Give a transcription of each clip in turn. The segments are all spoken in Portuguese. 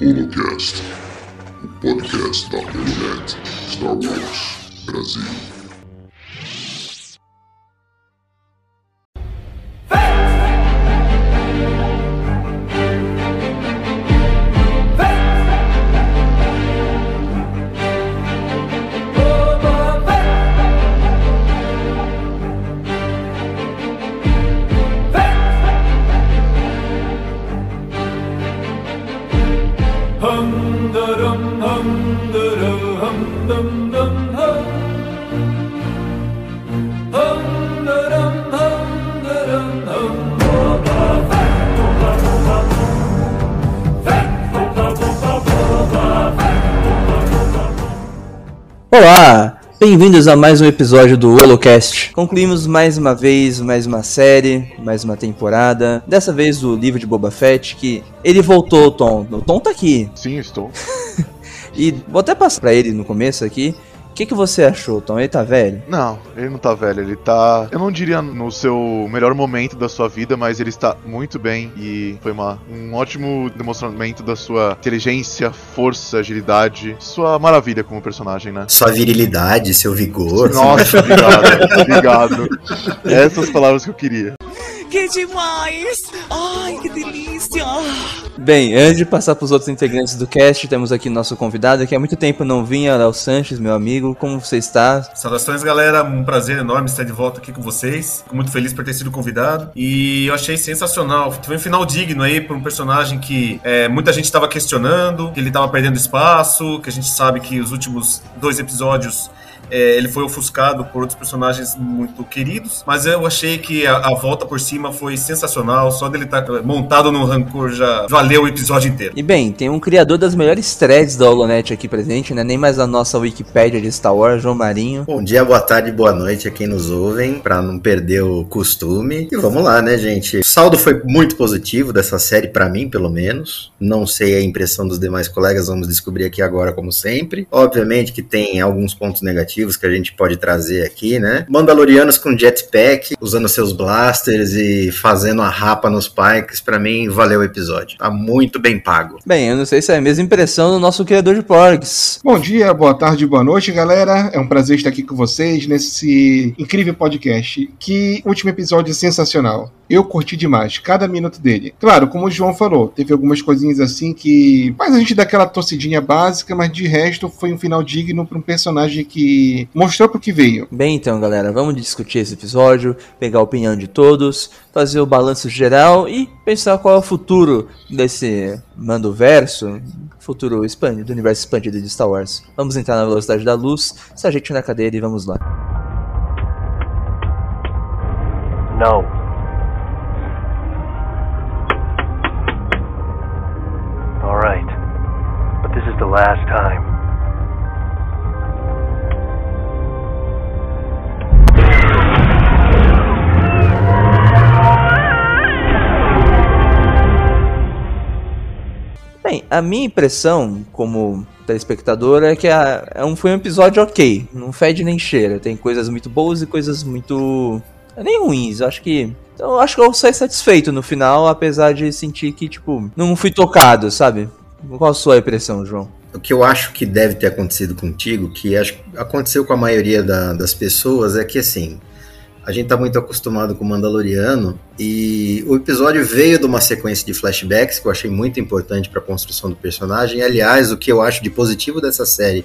Holocast, o podcast da Holonet Star Wars Brasil. Bem-vindos a mais um episódio do Holocast. Concluímos mais uma vez mais uma série, mais uma temporada. Dessa vez o livro de Boba Fett, que ele voltou, Tom. O Tom tá aqui. Sim, estou. E vou até passar pra ele no começo aqui. O que, que você achou, Tom? Ele tá velho? Não, ele não tá velho, ele tá. Eu não diria no seu melhor momento da sua vida, mas ele está muito bem e foi uma, um ótimo demonstramento da sua inteligência, força, agilidade, sua maravilha como personagem, né? Sua virilidade, seu vigor. Nossa, obrigado, obrigado. Essas palavras que eu queria. Que demais! Ai, que delícia! Bem, antes de passar pros outros integrantes do cast, temos aqui nosso convidado, que há muito tempo não vinha, Léo Sanches, meu amigo. Como você está? Saudações, galera. Um prazer enorme estar de volta aqui com vocês. Fico muito feliz por ter sido convidado. E eu achei sensacional. Foi um final digno aí para um personagem que é, muita gente estava questionando, que ele estava perdendo espaço, que a gente sabe que os últimos dois episódios é, ele foi ofuscado por outros personagens muito queridos, mas eu achei que a, a volta por cima foi sensacional. Só dele estar montado no rancor já valeu o episódio inteiro. E bem, tem um criador das melhores threads da Holonet aqui presente, né? Nem mais a nossa Wikipédia de Star Wars, João Marinho. Bom dia, boa tarde, boa noite a quem nos ouvem, pra não perder o costume. E vamos lá, né, gente? O saldo foi muito positivo dessa série, pra mim, pelo menos. Não sei a impressão dos demais colegas, vamos descobrir aqui agora, como sempre. Obviamente que tem alguns pontos negativos que a gente pode trazer aqui, né? Mandalorianos com jetpack, usando seus blasters e fazendo a rapa nos pikes, pra mim valeu o episódio. Tá muito bem pago. Bem, eu não sei se é a mesma impressão do nosso criador de porgs. Bom dia, boa tarde, boa noite, galera. É um prazer estar aqui com vocês nesse incrível podcast. Que último episódio sensacional. Eu curti demais, cada minuto dele. Claro, como o João falou, teve algumas coisinhas assim que faz a gente dar aquela torcidinha básica, mas de resto foi um final digno para um personagem que mostrou pro que veio. Bem, então, galera, vamos discutir esse episódio, pegar a opinião de todos, fazer o balanço geral e pensar qual é o futuro desse mando verso, futuro expandido, do universo expandido de Star Wars. Vamos entrar na velocidade da luz, se ajeite na cadeira e vamos lá. No. All right. But this is the last time. Bem, a minha impressão como telespectador é que é um, foi um episódio ok, não fede nem cheira. Tem coisas muito boas e coisas muito. nem ruins. Eu acho que. então, Eu acho que eu saí satisfeito no final, apesar de sentir que, tipo, não fui tocado, sabe? Qual a sua impressão, João? O que eu acho que deve ter acontecido contigo, que acho aconteceu com a maioria da- das pessoas, é que assim, a gente tá muito acostumado com o Mandaloriano e o episódio veio de uma sequência de flashbacks que eu achei muito importante para a construção do personagem. Aliás, o que eu acho de positivo dessa série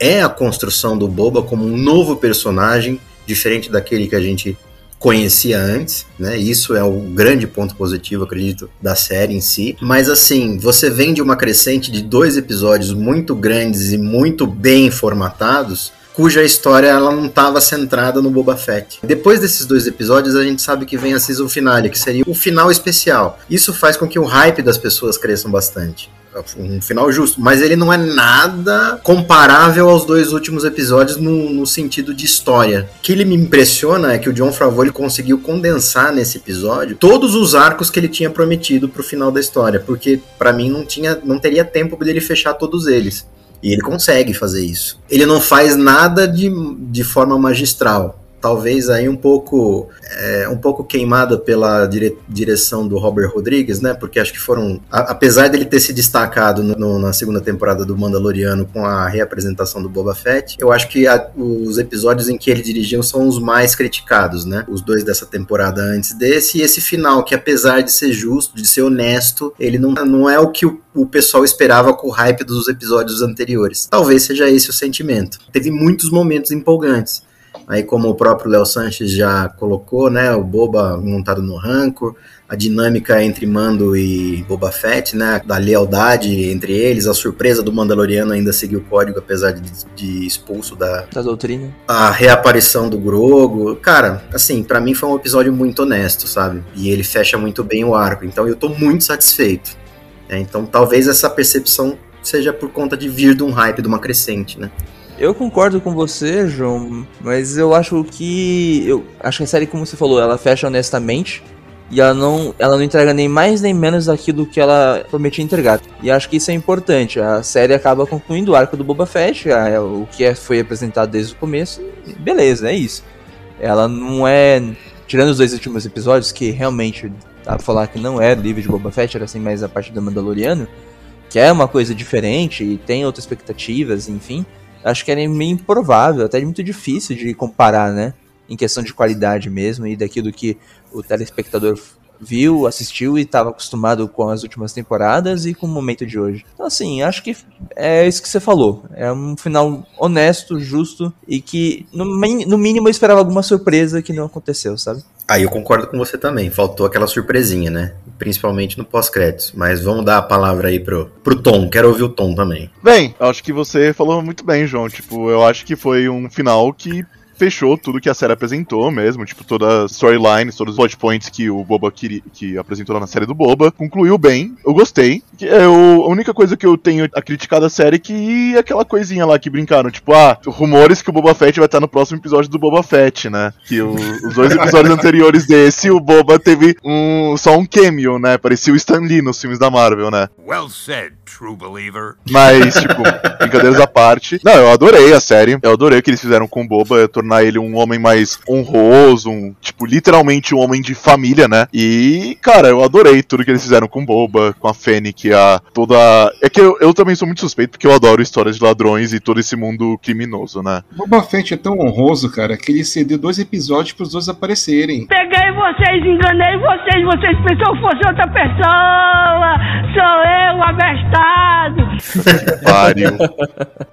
é a construção do Boba como um novo personagem, diferente daquele que a gente conhecia antes, né? Isso é o grande ponto positivo, acredito, da série em si. Mas assim, você vem de uma crescente de dois episódios muito grandes e muito bem formatados, cuja história ela não estava centrada no Boba Fett. Depois desses dois episódios, a gente sabe que vem a season finale, que seria o final especial. Isso faz com que o hype das pessoas cresça bastante um final justo, mas ele não é nada comparável aos dois últimos episódios no, no sentido de história. O que ele me impressiona é que o John Favreau ele conseguiu condensar nesse episódio todos os arcos que ele tinha prometido pro final da história, porque para mim não tinha, não teria tempo dele fechar todos eles. E ele consegue fazer isso. Ele não faz nada de, de forma magistral. Talvez aí um pouco é, um pouco queimada pela dire direção do Robert Rodrigues, né? Porque acho que foram, a, apesar dele ter se destacado no, no, na segunda temporada do Mandaloriano com a reapresentação do Boba Fett, eu acho que a, os episódios em que ele dirigiu são os mais criticados, né? Os dois dessa temporada antes desse e esse final que apesar de ser justo, de ser honesto, ele não, não é o que o, o pessoal esperava com o hype dos episódios anteriores. Talvez seja esse o sentimento. Teve muitos momentos empolgantes. Aí, como o próprio Léo Sanches já colocou, né, o Boba montado no Rancor, a dinâmica entre Mando e Boba Fett, né, da lealdade entre eles, a surpresa do Mandaloriano ainda seguir o código, apesar de, de expulso da, Da doutrina. a reaparição do Grogo. Cara, assim, pra mim foi um episódio muito honesto, sabe? E ele fecha muito bem o arco, então eu tô muito satisfeito. É, então talvez essa percepção seja por conta de vir de um hype, de uma crescente, né? Eu concordo com você, João, mas eu acho que. Eu acho que a série, como você falou, ela fecha honestamente. E ela não, ela não entrega nem mais nem menos daquilo que ela prometia entregar. E acho que isso é importante. A série acaba concluindo o arco do Boba Fett, a- o que é- foi apresentado desde o começo. Beleza, é isso. Ela não é. Tirando os dois últimos episódios, que realmente pra falar que não é livro de Boba Fett, era assim mais a parte do Mandaloriano, que é uma coisa diferente e tem outras expectativas, enfim acho que é meio improvável, até muito difícil de comparar, né? Em questão de qualidade mesmo e daquilo que o telespectador viu, assistiu e estava acostumado com as últimas temporadas e com o momento de hoje. Então, assim, acho que é isso que você falou. É um final honesto, justo e que, no, no mínimo, eu esperava alguma surpresa que não aconteceu, sabe? Aí eu concordo com você também. Faltou aquela surpresinha, né? Principalmente no pós-créditos. Mas vamos dar a palavra aí pro, pro Tom. Quero ouvir o Tom também. Bem, acho que você falou muito bem, João. Tipo, eu acho que foi um final que fechou tudo que a série apresentou mesmo, tipo, toda a storyline, todos os plot points que o Boba queria, que apresentou lá na série do Boba, concluiu bem, eu gostei. Que Eu, a única coisa que eu tenho a criticar da série é que aquela coisinha lá que brincaram, tipo, ah, rumores que o Boba Fett vai estar no próximo episódio do Boba Fett, né? Que o- os dois episódios anteriores desse, o Boba teve um, só um cameo, né? Parecia o Stan Lee nos filmes da Marvel, né? Well said, true believer. Mas, tipo, brincadeiras à parte. Não, eu adorei a série. Eu adorei o que eles fizeram com o Boba, tornar ele um homem mais honroso, um, tipo, literalmente um homem de família, né? E, cara, eu adorei tudo que eles fizeram com o Boba, com a Fennec, a toda. É que eu, eu também sou muito suspeito porque eu adoro histórias de ladrões e todo esse mundo criminoso, né? Boba Fett é tão honroso, cara, que ele cedeu dois episódios pros dois aparecerem. Peguei vocês, enganei vocês, vocês pensam que fosse outra pessoa. Sou eu, abestado. Pariu.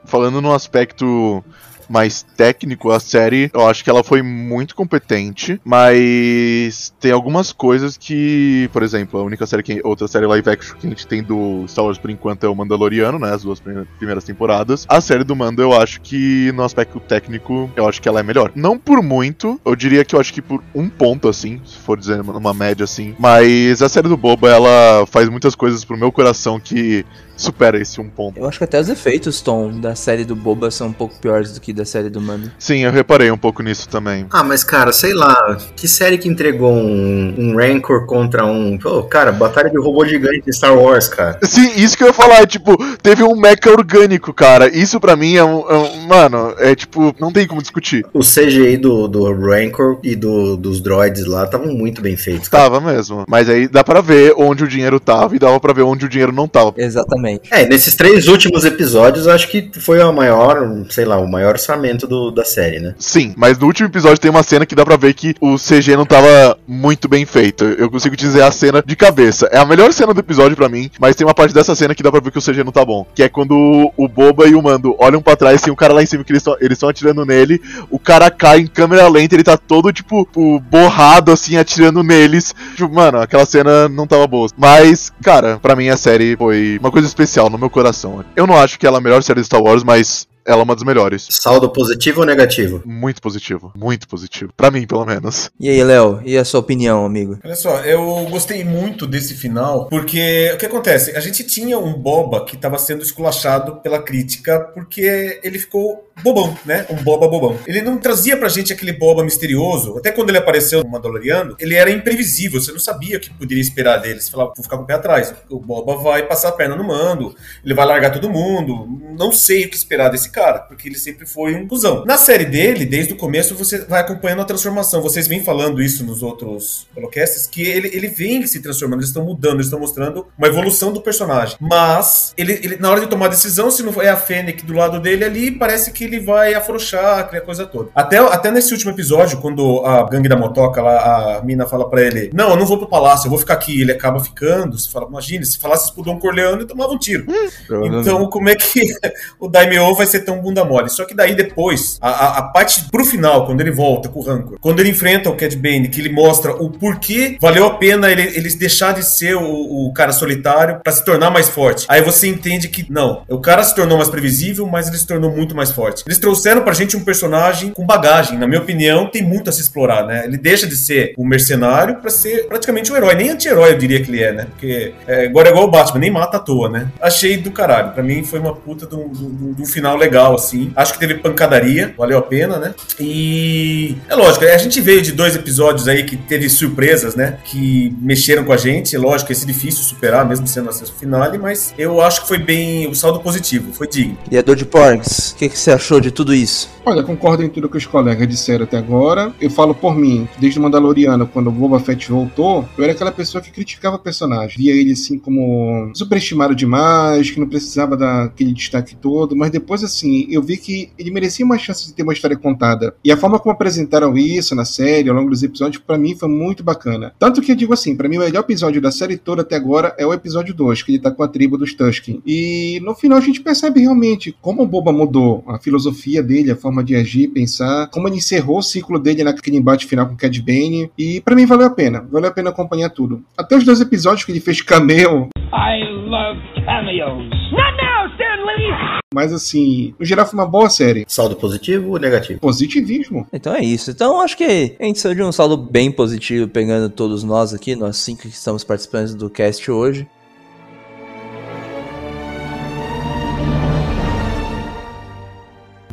Falando no aspecto mais técnico, a série, eu acho que ela foi muito competente, mas tem algumas coisas que, por exemplo, a única série que outra série live action que a gente tem do Star Wars por enquanto é o Mandaloriano, né, as duas prime- primeiras temporadas. A série do Mando eu acho que no aspecto técnico, eu acho que ela é melhor. Não por muito, eu diria que eu acho que por um ponto assim, se for dizer uma média assim, mas a série do Boba ela faz muitas coisas pro meu coração que supera esse um ponto. Eu acho que até os efeitos, Tom, da série do Boba são um pouco piores do que da série do Mando. Sim, eu reparei um pouco nisso também. Ah, mas cara, sei lá, que série que entregou um, um Rancor contra um. Pô, cara, batalha de robô gigante em Star Wars, cara. Sim, isso que eu ia falar, tipo, teve um mecha orgânico, cara. Isso pra mim é um, é um- Mano, é tipo, não tem como discutir. O CGI do, do Rancor e do, dos droids lá estavam muito bem feitos. cara. Tava mesmo. Mas aí dá pra ver onde o dinheiro tava e dava pra ver onde o dinheiro não tava. Exatamente. É, nesses três últimos episódios, acho que foi a maior, sei lá, o maior orçamento do- da série, né? Sim, mas no último episódio tem uma cena que dá pra ver que o CG não tava muito bem feito. Eu consigo dizer a cena de cabeça. É a melhor cena do episódio pra mim, mas tem uma parte dessa cena que dá pra ver que o CG não tá bom. Que é quando o Boba e o Mando olham pra trás, tem um cara lá em cima que eles estão atirando nele, o cara cai em câmera lenta, ele tá todo, tipo, borrado, assim, atirando neles. Tipo, mano, aquela cena não tava boa. Mas, cara, pra mim a série foi uma coisa especial no meu coração. Eu não acho que ela é a melhor série de Star Wars, mas ela é uma das melhores. Saldo positivo ou negativo? Muito positivo, muito positivo. Pra mim, pelo menos. E aí, Léo, e a sua opinião, amigo? Olha só, eu gostei muito desse final, porque o que acontece? A gente tinha um Boba que estava sendo esculachado pela crítica, porque ele ficou bobão, né? Um boba bobão. Ele não trazia pra gente aquele boba misterioso. Até quando ele apareceu no Mandaloriano, ele era imprevisível. Você não sabia o que poderia esperar dele. Você falava, vou ficar com o pé atrás. O boba vai passar a perna no mando, ele vai largar todo mundo. Não sei o que esperar desse cara, porque ele sempre foi um cuzão. Na série dele, desde o começo, você vai acompanhando a transformação. Vocês vêm falando isso nos outros holocasts, que ele, ele vem se transformando, eles estão mudando, eles estão mostrando uma evolução do personagem. Mas, ele, ele, na hora de tomar a decisão, se não é a Fennec do lado dele ali, parece que ele vai afrouxar, aquela coisa toda. Até, até nesse último episódio, quando a gangue da motoca lá, a mina fala pra ele: Não, eu não vou pro palácio, eu vou ficar aqui. Ele acaba ficando. Você fala, imagina, se falasse isso pro Don Corleone, tomava um tiro. Então, como é que o Daimyo vai ser tão bunda mole? Só que daí depois, a, a, a parte pro final, quando ele volta com o Rancor, quando ele enfrenta o Cad Bane, que ele mostra o porquê valeu a pena ele, eles deixar de ser o, o cara solitário pra se tornar mais forte. Aí você entende que, não, o cara se tornou mais previsível, mas ele se tornou muito mais forte. Eles trouxeram pra gente um personagem com bagagem. Na minha opinião, tem muito a se explorar, né? Ele deixa de ser um mercenário pra ser praticamente um herói. Nem anti-herói eu diria que ele é, né? Porque é, agora é igual o Batman, nem mata à toa, né? Achei do caralho. Pra mim foi uma puta de um, de um- de final legal, assim. Acho que teve pancadaria, valeu a pena, né? E é lógico, a gente veio de dois episódios aí que teve surpresas, né? Que mexeram com a gente. É lógico, esse é difícil superar, mesmo sendo a finale, mas eu acho que foi bem o saldo positivo, foi digno. E a Dodge Porgs, o que, que você achou de tudo isso? Olha, concordo em tudo que os colegas disseram até agora. Eu falo por mim, desde o Mandaloriano, quando o Boba Fett voltou, eu era aquela pessoa que criticava o personagem. Via ele assim como superestimado demais, que não precisava daquele destaque todo, mas depois assim, eu vi que ele merecia uma chance de ter uma história contada. E a forma como apresentaram isso na série, ao longo dos episódios, pra mim foi muito bacana. Tanto que eu digo assim, pra mim o melhor episódio da série toda até agora é o episódio 2, que ele tá com a tribo dos Tusken. E no final a gente percebe realmente como o Boba mudou, a filosofia dele, a forma de agir, pensar, como ele encerrou o ciclo dele naquele embate final com o Cad Bane. E pra mim valeu a pena, valeu a pena acompanhar tudo. Até os dois episódios que ele fez cameo, I love cameos. Not now, Stanley! mas assim, no geral foi uma boa série. Saldo positivo ou negativo? Positivismo. Então é isso. Então acho que a gente saiu de um saldo bem positivo, pegando todos nós aqui, nós cinco que estamos participando do cast hoje.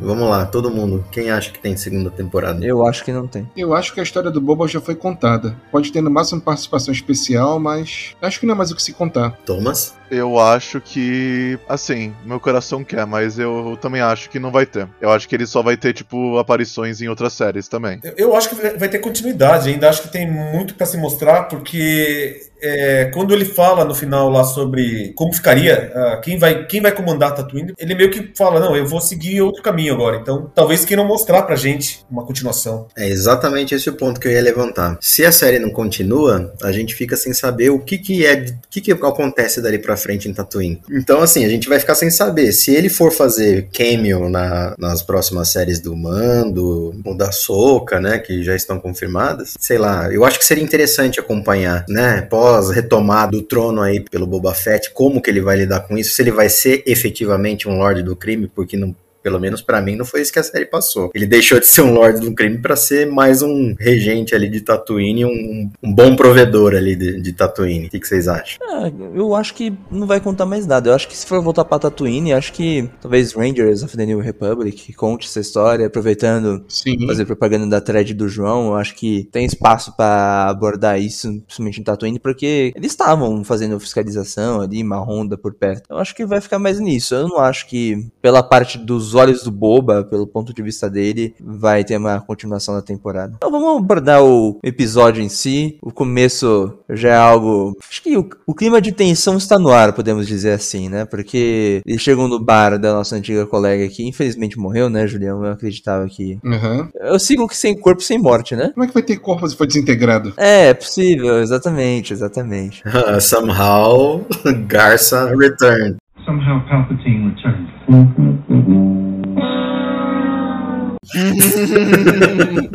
Vamos lá, todo mundo. Quem acha que tem segunda temporada? Eu acho que não tem. Eu acho que a história do Boba já foi contada. Pode ter no máximo participação especial, mas acho que não é mais o que se contar. Thomas? Eu acho que, assim, meu coração quer, mas eu também acho que não vai ter. Eu acho que ele só vai ter, tipo, aparições em outras séries também. Eu- Eu acho que vai ter continuidade, ainda acho que tem muito pra se mostrar, porque é, quando ele fala no final lá sobre como ficaria, ah, quem, vai, quem vai comandar Tatooine, ele meio que fala, não, eu vou seguir outro caminho agora. Então, talvez queiram mostrar pra gente uma continuação. É exatamente esse o ponto que eu ia levantar. Se a série não continua, a gente fica sem saber o que que é, o que que acontece dali pra frente em Tatooine. Então, assim, a gente vai ficar sem saber. Se ele for fazer cameo na- nas próximas séries do Mando, ou da Soca, né, que já estão confirmadas, sei lá, eu acho que seria interessante acompanhar, né, pós retomada do trono aí pelo Boba Fett, como que ele vai lidar com isso, se ele vai ser efetivamente um Lorde do Crime, porque não pelo menos pra mim não foi isso que a série passou. Ele deixou de ser um Lorde do Crime pra ser mais um regente ali de Tatooine, um, um bom provedor ali de, de Tatooine. O que, que vocês acham? Ah, eu acho que não vai contar mais nada. Eu acho que se for voltar pra Tatooine, acho que talvez Rangers of the New Republic conte essa história, aproveitando Sim. fazer propaganda da thread do João. Eu acho que tem espaço pra abordar isso, principalmente em Tatooine, porque eles estavam fazendo fiscalização ali, uma ronda por perto. Eu acho que vai ficar mais nisso. Eu não acho que, pela parte dos olhos do Boba, pelo ponto de vista dele, vai ter uma continuação da temporada. Então vamos abordar o episódio em si. O começo já é algo. Acho que o, o clima de tensão está no ar, podemos dizer assim, né? Porque eles chegam no bar da nossa antiga colega que infelizmente morreu, né, Julião? Eu acreditava que. Aham. Eu sigo que sem corpo, sem morte, né? Como é que vai ter corpo se for desintegrado? É, é possível, exatamente, exatamente. Somehow, Garça returned. Somehow Palpatine returned.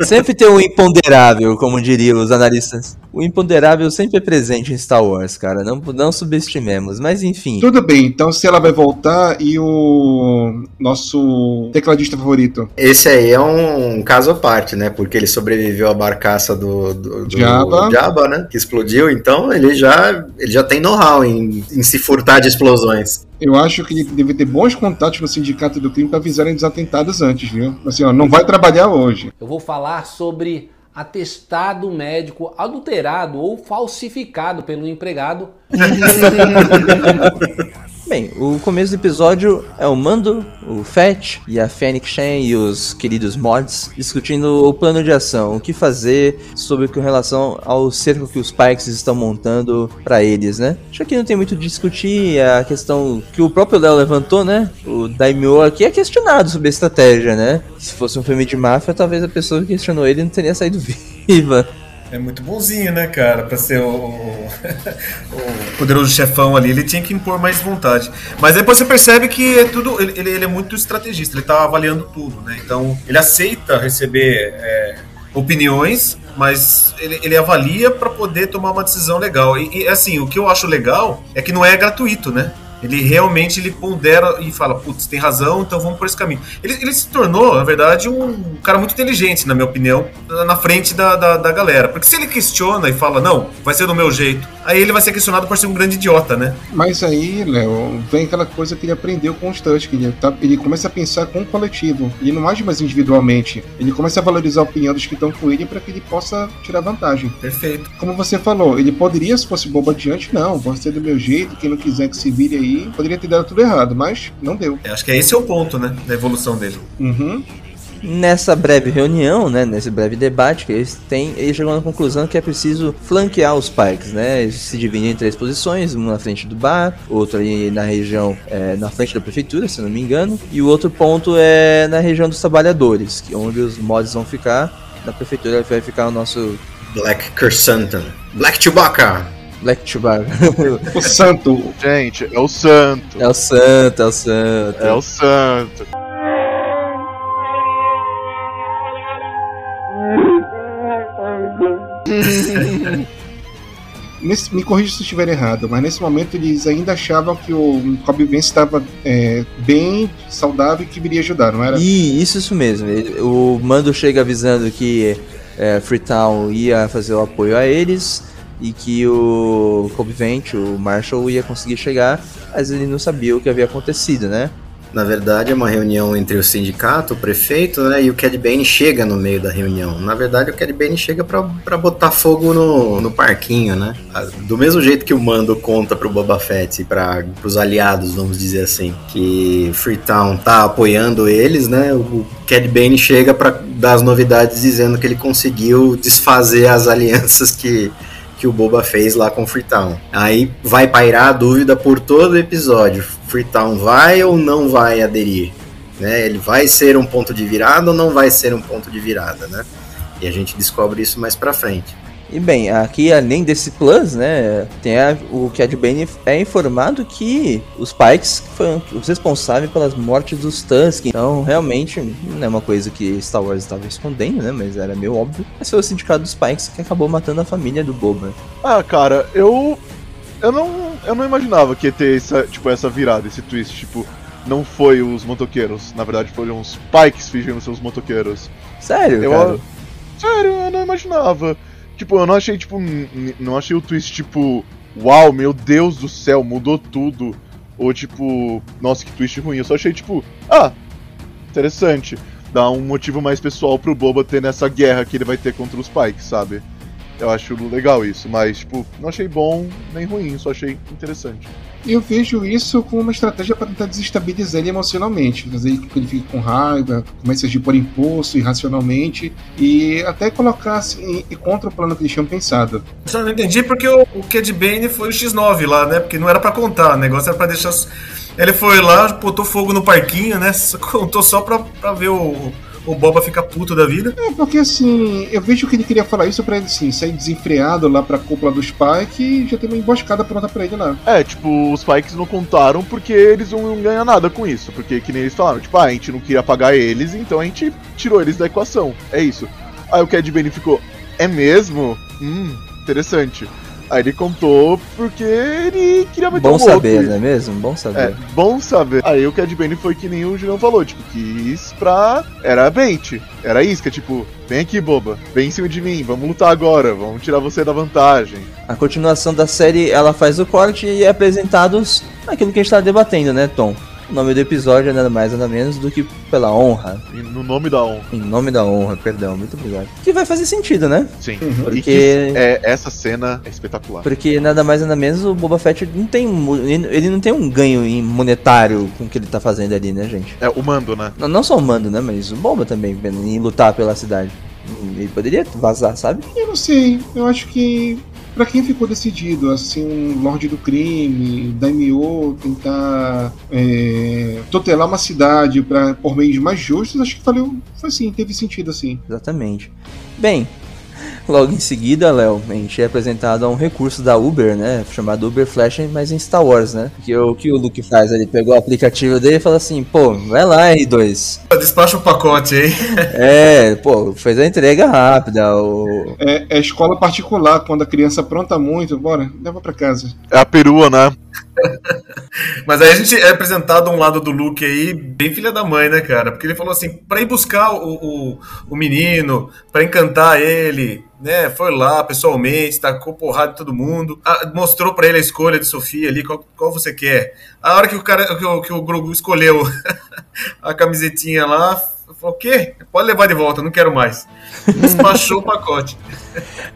Sempre tem um imponderável, como diriam os analistas. O imponderável sempre é presente em Star Wars, cara. Não, não subestimemos. Mas enfim. Tudo bem, então se ela vai voltar e o nosso tecladista favorito. Esse aí é um caso à parte, né? Porque ele sobreviveu à barcaça do, do, do Jabba. Jabba, né? Que explodiu, então ele já, ele já tem know-how em, em se furtar de explosões. Eu acho que ele deve ter bons contatos no sindicato do crime para avisarem dos atentados antes, viu? Assim, ó, não vai trabalhar hoje. Eu vou falar sobre atestado médico adulterado ou falsificado pelo empregado. Bem, o começo do episódio é o Mando, o Fett e a Fennec Shen e os queridos mods discutindo o plano de ação, o que fazer sobre com relação ao cerco que os Pikes estão montando pra eles, né? Acho que não tem muito o discutir a questão que o próprio Léo levantou, né? O Daimyo aqui é questionado sobre a estratégia, né? Se fosse um filme de máfia, talvez a pessoa que questionou ele não teria saído viva. É muito bonzinho, né, cara? Pra ser o, o- o poderoso chefão ali, ele tinha que impor mais vontade. Mas depois você percebe que é tudo. Ele, ele- é muito estrategista, ele tá avaliando tudo, né? Então, ele aceita receber é, opiniões, mas ele, ele avalia pra poder tomar uma decisão legal. E, e, assim, o que eu acho legal é que não é gratuito, né? Ele realmente ele pondera e fala, putz, tem razão, então vamos por esse caminho. Ele, ele se tornou, na verdade, um cara muito inteligente, na minha opinião, na frente da, da, da galera. Porque se ele questiona e fala, não, vai ser do meu jeito, aí ele vai ser questionado por ser um grande idiota, né? Mas aí, Léo, vem aquela coisa que ele aprendeu com os Tusk, ele, tá, ele começa a pensar com o coletivo, e não age mais individualmente. Ele começa a valorizar a opinião dos que estão com ele para que ele possa tirar vantagem. Perfeito. Como você falou, ele poderia, se fosse bobo adiante, não, vou ser do meu jeito, quem não quiser que se vire aí, poderia ter dado tudo errado, mas não deu. Eu acho que esse é o ponto, né, da evolução dele. Uhum. Nessa breve reunião, né, nesse breve debate que eles têm, eles chegam à conclusão que é preciso flanquear os Pikes, né? Eles se dividem em três posições, um na frente do bar, outro ali na região, é, na frente da prefeitura, se não me engano, e o outro ponto é na região dos trabalhadores, que é onde os mods vão ficar. Na prefeitura vai ficar o nosso Black Chrysanthemum. Black Chewbacca. Black Chewbacca. O santo. Gente, é o santo. é o santo, é o santo. É o santo. Nesse- me corrija se eu estiver errado, mas nesse momento eles ainda achavam que o Kobe Vance estava é, bem, saudável e que viria ajudar, não era? E isso, isso mesmo. O Mando chega avisando que é, Freetown ia fazer o apoio a eles e que o Kobe Vent, o Marshall, ia conseguir chegar, mas ele não sabia o que havia acontecido, né? Na verdade, é uma reunião entre o sindicato, o prefeito, né? E o Cad Bane chega no meio da reunião. Na verdade, o Cad Bane chega pra, pra botar fogo no, no parquinho, né? Ah, Do mesmo jeito que o Mando conta pro Boba Fett e para pros aliados, vamos dizer assim, que Freetown tá apoiando eles, né? O Cad Bane chega pra dar as novidades dizendo que ele conseguiu desfazer as alianças que que o Boba fez lá com Freetown. Aí vai pairar a dúvida por todo o episódio. Freetown vai ou não vai aderir? Né? Ele vai ser um ponto de virada ou não vai ser um ponto de virada, né? E a gente descobre isso mais pra frente. E bem, aqui além desse plus, né, tem a- o Cad Bane é informado que os Pikes foram os responsáveis pelas mortes dos Tusk. Então, realmente, não é uma coisa que Star Wars estava escondendo, né, mas era meio óbvio. Mas foi o sindicato dos Pikes que acabou matando a família do Boba. Ah, cara, eu. Eu não. Eu não imaginava que ia ter essa, tipo, essa virada, esse twist, tipo, não foi os motoqueiros. Na verdade, foram os Pikes fingindo ser os motoqueiros. Sério, Eu- cara? Sério, eu não imaginava. Tipo, eu não achei, tipo, não achei o twist, tipo, uau, meu Deus do céu, mudou tudo. Ou tipo, nossa, que twist ruim. Eu só achei, tipo, ah, interessante. Dá um motivo mais pessoal pro Boba ter nessa guerra que ele vai ter contra os Pikes, sabe? Eu acho legal isso, mas, tipo, não achei bom nem ruim, só achei interessante. Eu vejo isso como uma estratégia para tentar desestabilizar ele emocionalmente, fazer com que ele fique com raiva, comece a agir por impulso, irracionalmente, e até colocar assim, e contra o plano que eles tinham pensado. Só não entendi porque o, o Cad Bane foi o X9 lá, né? Porque não era pra contar, o negócio era pra deixar. Ele foi lá, botou fogo no parquinho, né? Contou só pra, pra ver o, o Boba ficar puto da vida. É, porque assim, eu vejo que ele queria falar isso pra ele assim, sair desenfreado lá pra cúpula do Spike e já ter uma emboscada pronta pra ele lá. É, tipo, os Pikes não contaram porque eles não iam ganhar nada com isso. Porque, que nem eles falaram, tipo, ah, a gente não queria pagar eles, então a gente tirou eles da equação. É isso. Aí o Cad Bane ficou, é mesmo? Hum, interessante. Aí ele contou porque ele queria meter Bom um saber, não é mesmo? Bom saber. É, bom saber. Aí o Cad Bane foi que nem o Julião falou, tipo, quis pra. Era bait. Era isca, tipo, vem aqui, boba, vem em cima de mim, vamos lutar agora, vamos tirar você da vantagem. A continuação da série, ela faz o corte e é apresentados aquilo que a gente tá debatendo, né, Tom? O nome do episódio é nada mais nada menos do que pela honra. E no nome da honra. Em nome da honra, perdão, muito obrigado. Que vai fazer sentido, né? Sim. Porque- E que é, essa cena é espetacular. Porque nada mais nada menos o Boba Fett não tem ele ele não tem um ganho em monetário com o que ele tá fazendo ali, né, gente? É, o mando, né? Não, não só o Mando, né, mas o Boba também, em lutar pela cidade. Ele poderia vazar, sabe? Eu não sei, eu acho que pra quem ficou decidido a ser um Lorde do Crime, Daimyo, tentar é, tutelar uma cidade pra, por meios mais justos, acho que valeu, foi assim, teve sentido assim. Exatamente. Bem, logo em seguida, Léo, a gente é apresentado a um recurso da Uber, né? Chamado Uber Flash, mas em Star Wars, né? Que o que o Luke faz? Ele pegou o aplicativo dele e falou assim: pô, vai lá, R2. Despacha o pacote aí. É, pô, fez a entrega rápida. O... É, é escola particular, quando a criança apronta muito, bora, leva pra casa. É a perua, né? Mas aí a gente é apresentado um lado do Luke aí, bem filha da mãe, né, cara? Porque ele falou assim, pra ir buscar o, o, o menino, pra encantar ele, né? Foi lá pessoalmente, tacou porrada em todo mundo, ah, mostrou pra ele a escolha de Sofia ali, qual, qual você quer. A hora que o cara, que o, que o Grogu escolheu a camisetinha lá, falou, o quê? Pode levar de volta, não quero mais. Despachou o pacote.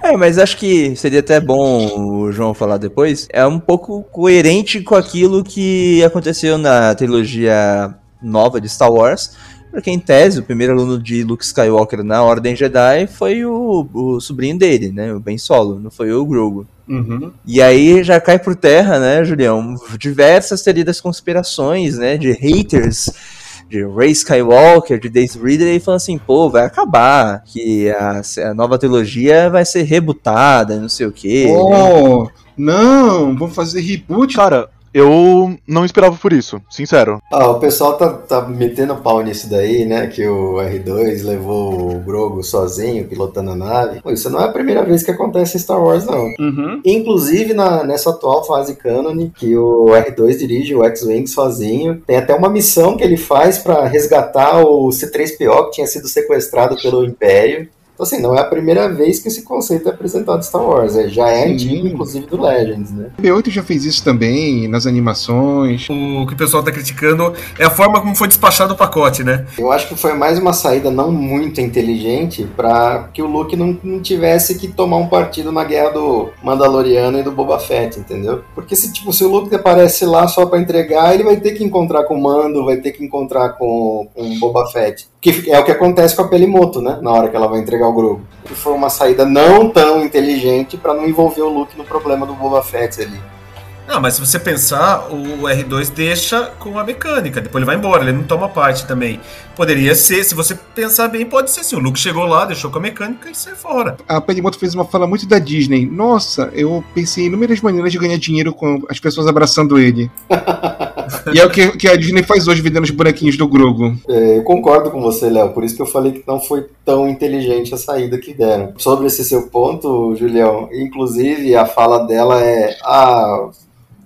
É, mas acho que seria até bom o João falar depois. É um pouco coerente com aquilo que aconteceu na trilogia nova de Star Wars. Porque, em tese, o primeiro aluno de Luke Skywalker na Ordem Jedi foi o, o sobrinho dele, né? O Ben Solo, não foi o Grogu. Uhum. E aí já cai por terra, né, Julião? Diversas teorias conspirações, né? De haters de Ray Skywalker, de Daisy Ridley, e falando assim, pô, vai acabar, que a, a nova trilogia vai ser rebutada, não sei o quê. Oh, não, vamos fazer reboot. Cara, eu não esperava por isso, sincero. Ah, o pessoal tá, tá metendo pau nisso daí, né? Que o R2 levou o Grogo sozinho, pilotando a nave. Pô, isso não é a primeira vez que acontece em Star Wars, não. Uhum. Inclusive na, nessa atual fase canon, que o R2 dirige o X-Wing sozinho. Tem até uma missão que ele faz pra resgatar o C3PO que tinha sido sequestrado pelo Império. Então, assim, não é a primeira vez que esse conceito é apresentado em Star Wars. É, já é Sim. antigo, inclusive, do Legends, né? O B8 já fez isso também, nas animações. O que o pessoal tá criticando é a forma como foi despachado o pacote, né? Eu acho que foi mais uma saída não muito inteligente para que o Luke não, não tivesse que tomar um partido na guerra do Mandaloriano e do Boba Fett, entendeu? Porque se tipo se o Luke aparece lá só para entregar, ele vai ter que encontrar com o Mando, vai ter que encontrar com, com o Boba Fett. Que é o que acontece com a Pelimoto, né? Na hora que ela vai entregar o Grogu. E foi uma saída não tão inteligente para não envolver o Luke no problema do Boba Fett ali. Ah, mas se você pensar, o R2 deixa com a mecânica, depois ele vai embora, ele não toma parte também. Poderia ser, se você pensar bem, pode ser assim. O Luke chegou lá, deixou com a mecânica e saiu fora. A Penimoto fez uma fala muito da Disney. Nossa, eu pensei em inúmeras maneiras de ganhar dinheiro com as pessoas abraçando ele. e é o que, que a Disney faz hoje, vendendo os bonequinhos do Grogu. É, eu concordo com você, Léo. Por isso que eu falei que não foi tão inteligente a saída que deram. Sobre esse seu ponto, Julião, inclusive a fala dela é: Ah,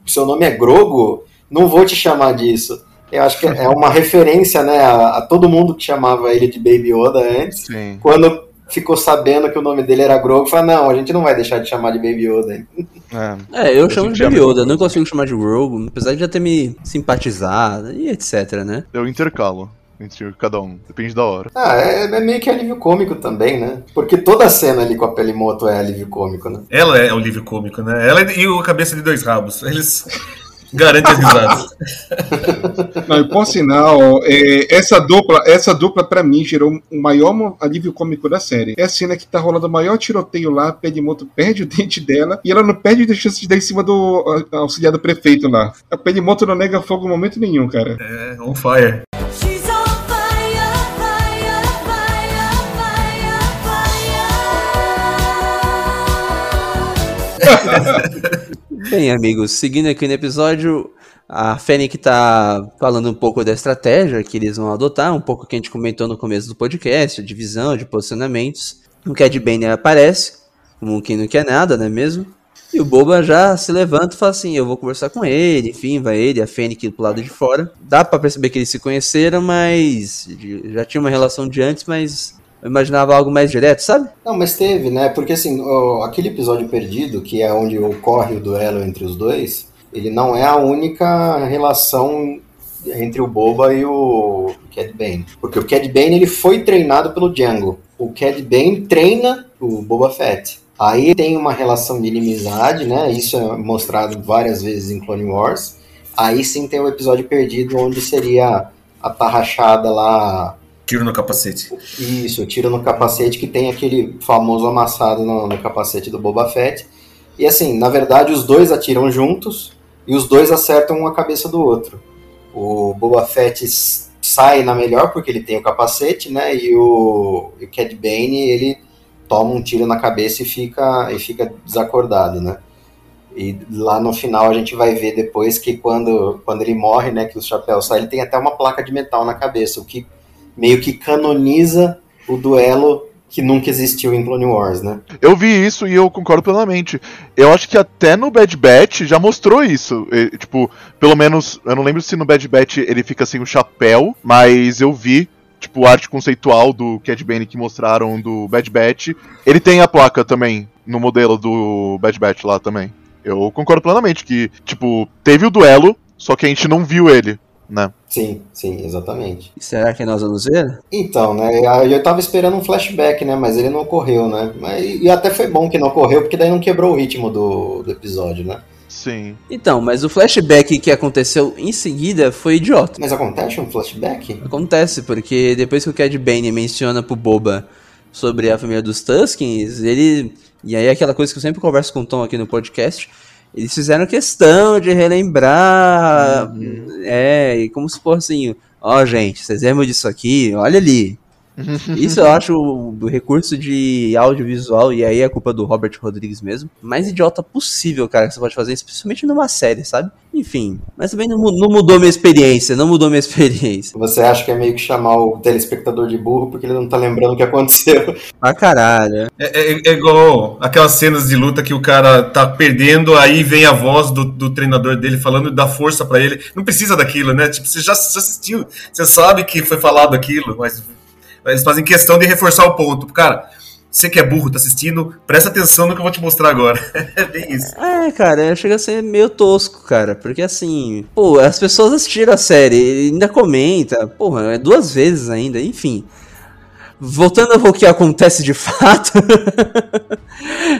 seu nome é Grogo? Não vou te chamar disso. Eu acho que é uma referência, né, a, a todo mundo que chamava ele de Baby Yoda antes. Sim. Quando ficou sabendo que o nome dele era Grogu, falou: Não, a gente não vai deixar de chamar de Baby Yoda. É. É, eu A chamo de Baby Yoda, não consigo chamar de Grogu, apesar de já ter me simpatizado e etc, né? Eu intercalo entre cada um, depende da hora. Ah, é, é meio que alívio cômico também, né? Porque toda a cena ali com a Pelimoto é alívio cômico, né? Ela é o livro cômico, né? Ela e o Cabeça de Dois Rabos. Eles garantem as risadas. Não, e por sinal, é, essa dupla, essa dupla para mim gerou o maior alívio cômico da série. É a cena que tá rolando o maior tiroteio lá, a Penimoto perde o dente dela e ela não perde a chance de dar em cima do auxiliar do prefeito lá. A Penimoto não nega fogo em momento nenhum, cara. É, on fire. Bem, amigos, seguindo aqui no episódio, a Fennec tá falando um pouco da estratégia que eles vão adotar, um pouco que a gente comentou no começo do podcast, a divisão de posicionamentos. O Cad Bane aparece, como quem não quer nada, não é mesmo? E o Boba já se levanta e fala assim: Eu vou conversar com ele. Enfim, vai ele, a Fennec pro lado de fora. Dá pra perceber que eles se conheceram, mas. Já tinha uma relação de antes, mas. Eu imaginava algo mais direto, sabe? Não, mas teve, né? Porque assim, o- aquele episódio perdido, que é onde ocorre o duelo entre os dois, ele não é a única relação entre o Boba e o Cad Bane. Porque o Cad Bane ele foi treinado pelo Django. O Cad Bane treina o Boba Fett. Aí tem uma relação de inimizade, né? Isso é mostrado várias vezes em Clone Wars. Aí sim tem o episódio perdido, onde seria a tarrachada lá Tiro no capacete. isso, tiro no capacete que tem aquele famoso amassado no, no capacete do Boba Fett. E assim, na verdade, os dois atiram juntos e os dois acertam a cabeça do outro. O Boba Fett sai na melhor porque ele tem o capacete, né? E o, e o Cad Bane, ele toma um tiro na cabeça e fica, e fica desacordado, né? E lá no final a gente vai ver depois que quando, quando ele morre, né, que o chapéu sai, ele tem até uma placa de metal na cabeça, o que meio que canoniza o duelo que nunca existiu em Clone Wars, né? Eu vi isso e eu concordo plenamente. Eu acho que até no Bad Batch já mostrou isso. E, tipo, pelo menos, eu não lembro se no Bad Batch ele fica sem o chapéu, mas eu vi, tipo, arte conceitual do Cad Bane que mostraram do Bad Batch. Ele tem a placa também no modelo do Bad Batch lá também. Eu concordo plenamente que, tipo, teve o duelo, só que a gente não viu ele, né? Sim, sim, exatamente. E será que nós vamos ver? Então, né, eu tava esperando um flashback, né, mas ele não ocorreu, né? Mas, e até foi bom que não ocorreu, porque daí não quebrou o ritmo do, do episódio, né? Sim. Então, mas o flashback que aconteceu em seguida foi idiota. Mas acontece um flashback? Acontece, porque depois que o Cad Bane menciona pro Boba sobre a família dos Tuskens, ele. E aí aquela coisa que eu sempre converso com o Tom aqui no podcast. Eles fizeram questão de relembrar. É, e como se fosse assim: ó, gente, vocês lembram disso aqui? Olha ali. Isso eu acho o recurso de audiovisual, e aí é culpa do Robert Rodrigues mesmo, mais idiota possível, cara, que você pode fazer, especialmente numa série, sabe? Enfim, mas também não, não mudou minha experiência, não mudou minha experiência. Você acha que é meio que chamar o telespectador de burro porque ele não tá lembrando o que aconteceu? Pra caralho. É, é- é igual aquelas cenas de luta que o cara tá perdendo, aí vem a voz do, do treinador dele falando da força pra ele. Não precisa daquilo, né? Tipo, você já, já assistiu, você sabe que foi falado aquilo, mas eles fazem questão de reforçar o ponto. Cara, você que é burro, tá assistindo, presta atenção no que eu vou te mostrar agora. É isso. É, cara, chega a ser meio tosco, cara, porque assim, pô, as pessoas assistiram a série, ainda comenta, porra, é duas vezes ainda, enfim. Voltando ao que acontece de fato,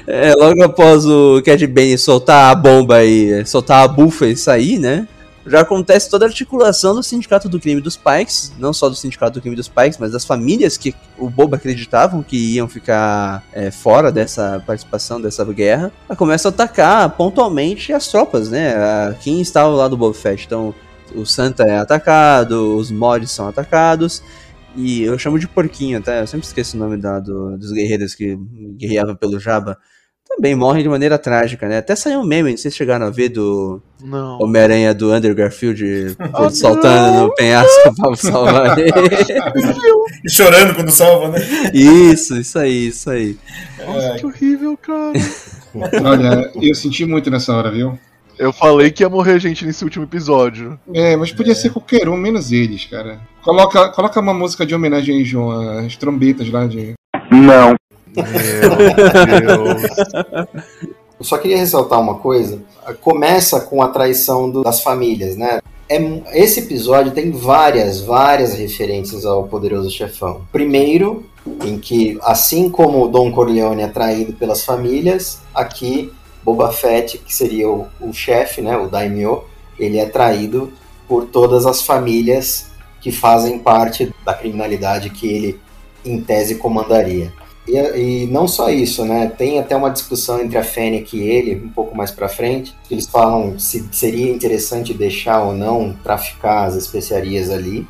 é, logo após o Cad Bane soltar a bomba e soltar a bufa e sair, né? Já acontece toda a articulação do Sindicato do Crime dos Pikes, não só do Sindicato do Crime dos Pikes, mas das famílias que o Boba acreditavam que iam ficar é, fora dessa participação dessa guerra. Começa a atacar pontualmente as tropas, né? Quem estava lá do Boba Fett. Então, o Santa é atacado, os mods são atacados. E eu chamo de porquinho, tá? Eu sempre esqueço o nome da, do- dos guerreiros que guerreavam pelo Jabba. Também morrem de maneira trágica, né? Até saiu um meme, não sei se chegaram a ver do. Homem-Aranha do Andrew Garfield Oh, saltando não! no penhasco pra salvar ele. E chorando quando salva, né? Isso, isso aí, isso aí. Nossa, que horrível, cara. Olha, eu senti muito nessa hora, viu? Eu falei que ia morrer gente nesse último episódio. É, mas podia ser qualquer um, menos eles, cara. Coloca, coloca uma música de homenagem aí, João, as trombetas lá de. Não. Meu Deus. Eu só queria ressaltar uma coisa. Começa com a traição do- das famílias, né? É, esse episódio tem várias, várias referências ao Poderoso Chefão. Primeiro, em que, assim como o Don Corleone é traído pelas famílias, aqui Boba Fett, que seria o, o chefe, né, o Daimyo, ele é traído por todas as famílias que fazem parte da criminalidade que ele, em tese, comandaria. E, e não só isso, né? Tem até uma discussão entre a Fennec e ele, um pouco mais pra frente. Eles falam se seria interessante deixar ou não traficar as especiarias ali.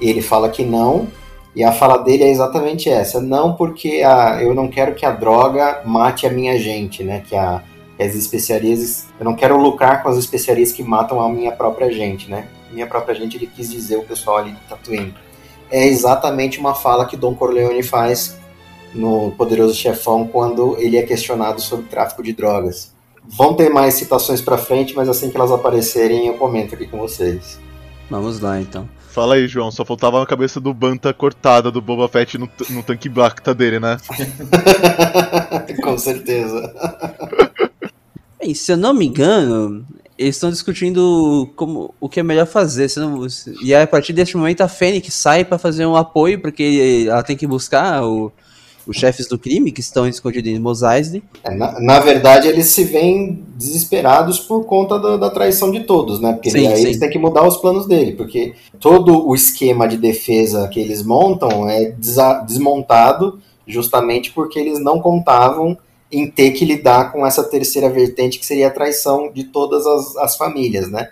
E ele fala que não. E a fala dele é exatamente essa: não, porque a, eu não quero que a droga mate a minha gente, né? Que, a, as especiarias. Eu não quero lucrar com as especiarias que matam a minha própria gente, né? Minha própria gente, ele quis dizer o pessoal ali de Tatooine. É exatamente uma fala que Don Corleone faz no Poderoso Chefão quando ele é questionado sobre tráfico de drogas. Vão ter mais citações pra frente, mas assim que elas aparecerem eu comento aqui com vocês. Vamos lá então. Fala aí, João. Só faltava a cabeça do Banta cortada do Boba Fett no, no tanque Bacta dele, né? com certeza. Bem, se eu não me engano, eles estão discutindo como, o que é melhor fazer. se não- se- e aí, a partir deste momento a Fênix sai pra fazer um apoio, porque ela tem que buscar o- os chefes do crime que estão escondidos em Mos Eisley. É, na, na verdade, eles se veem desesperados por conta da, da traição de todos, né? Porque Sim, aí sim. eles têm que mudar os planos dele, porque todo o esquema de defesa que eles montam é desmontado justamente porque eles não contavam em ter que lidar com essa terceira vertente que seria a traição de todas as, as famílias, né?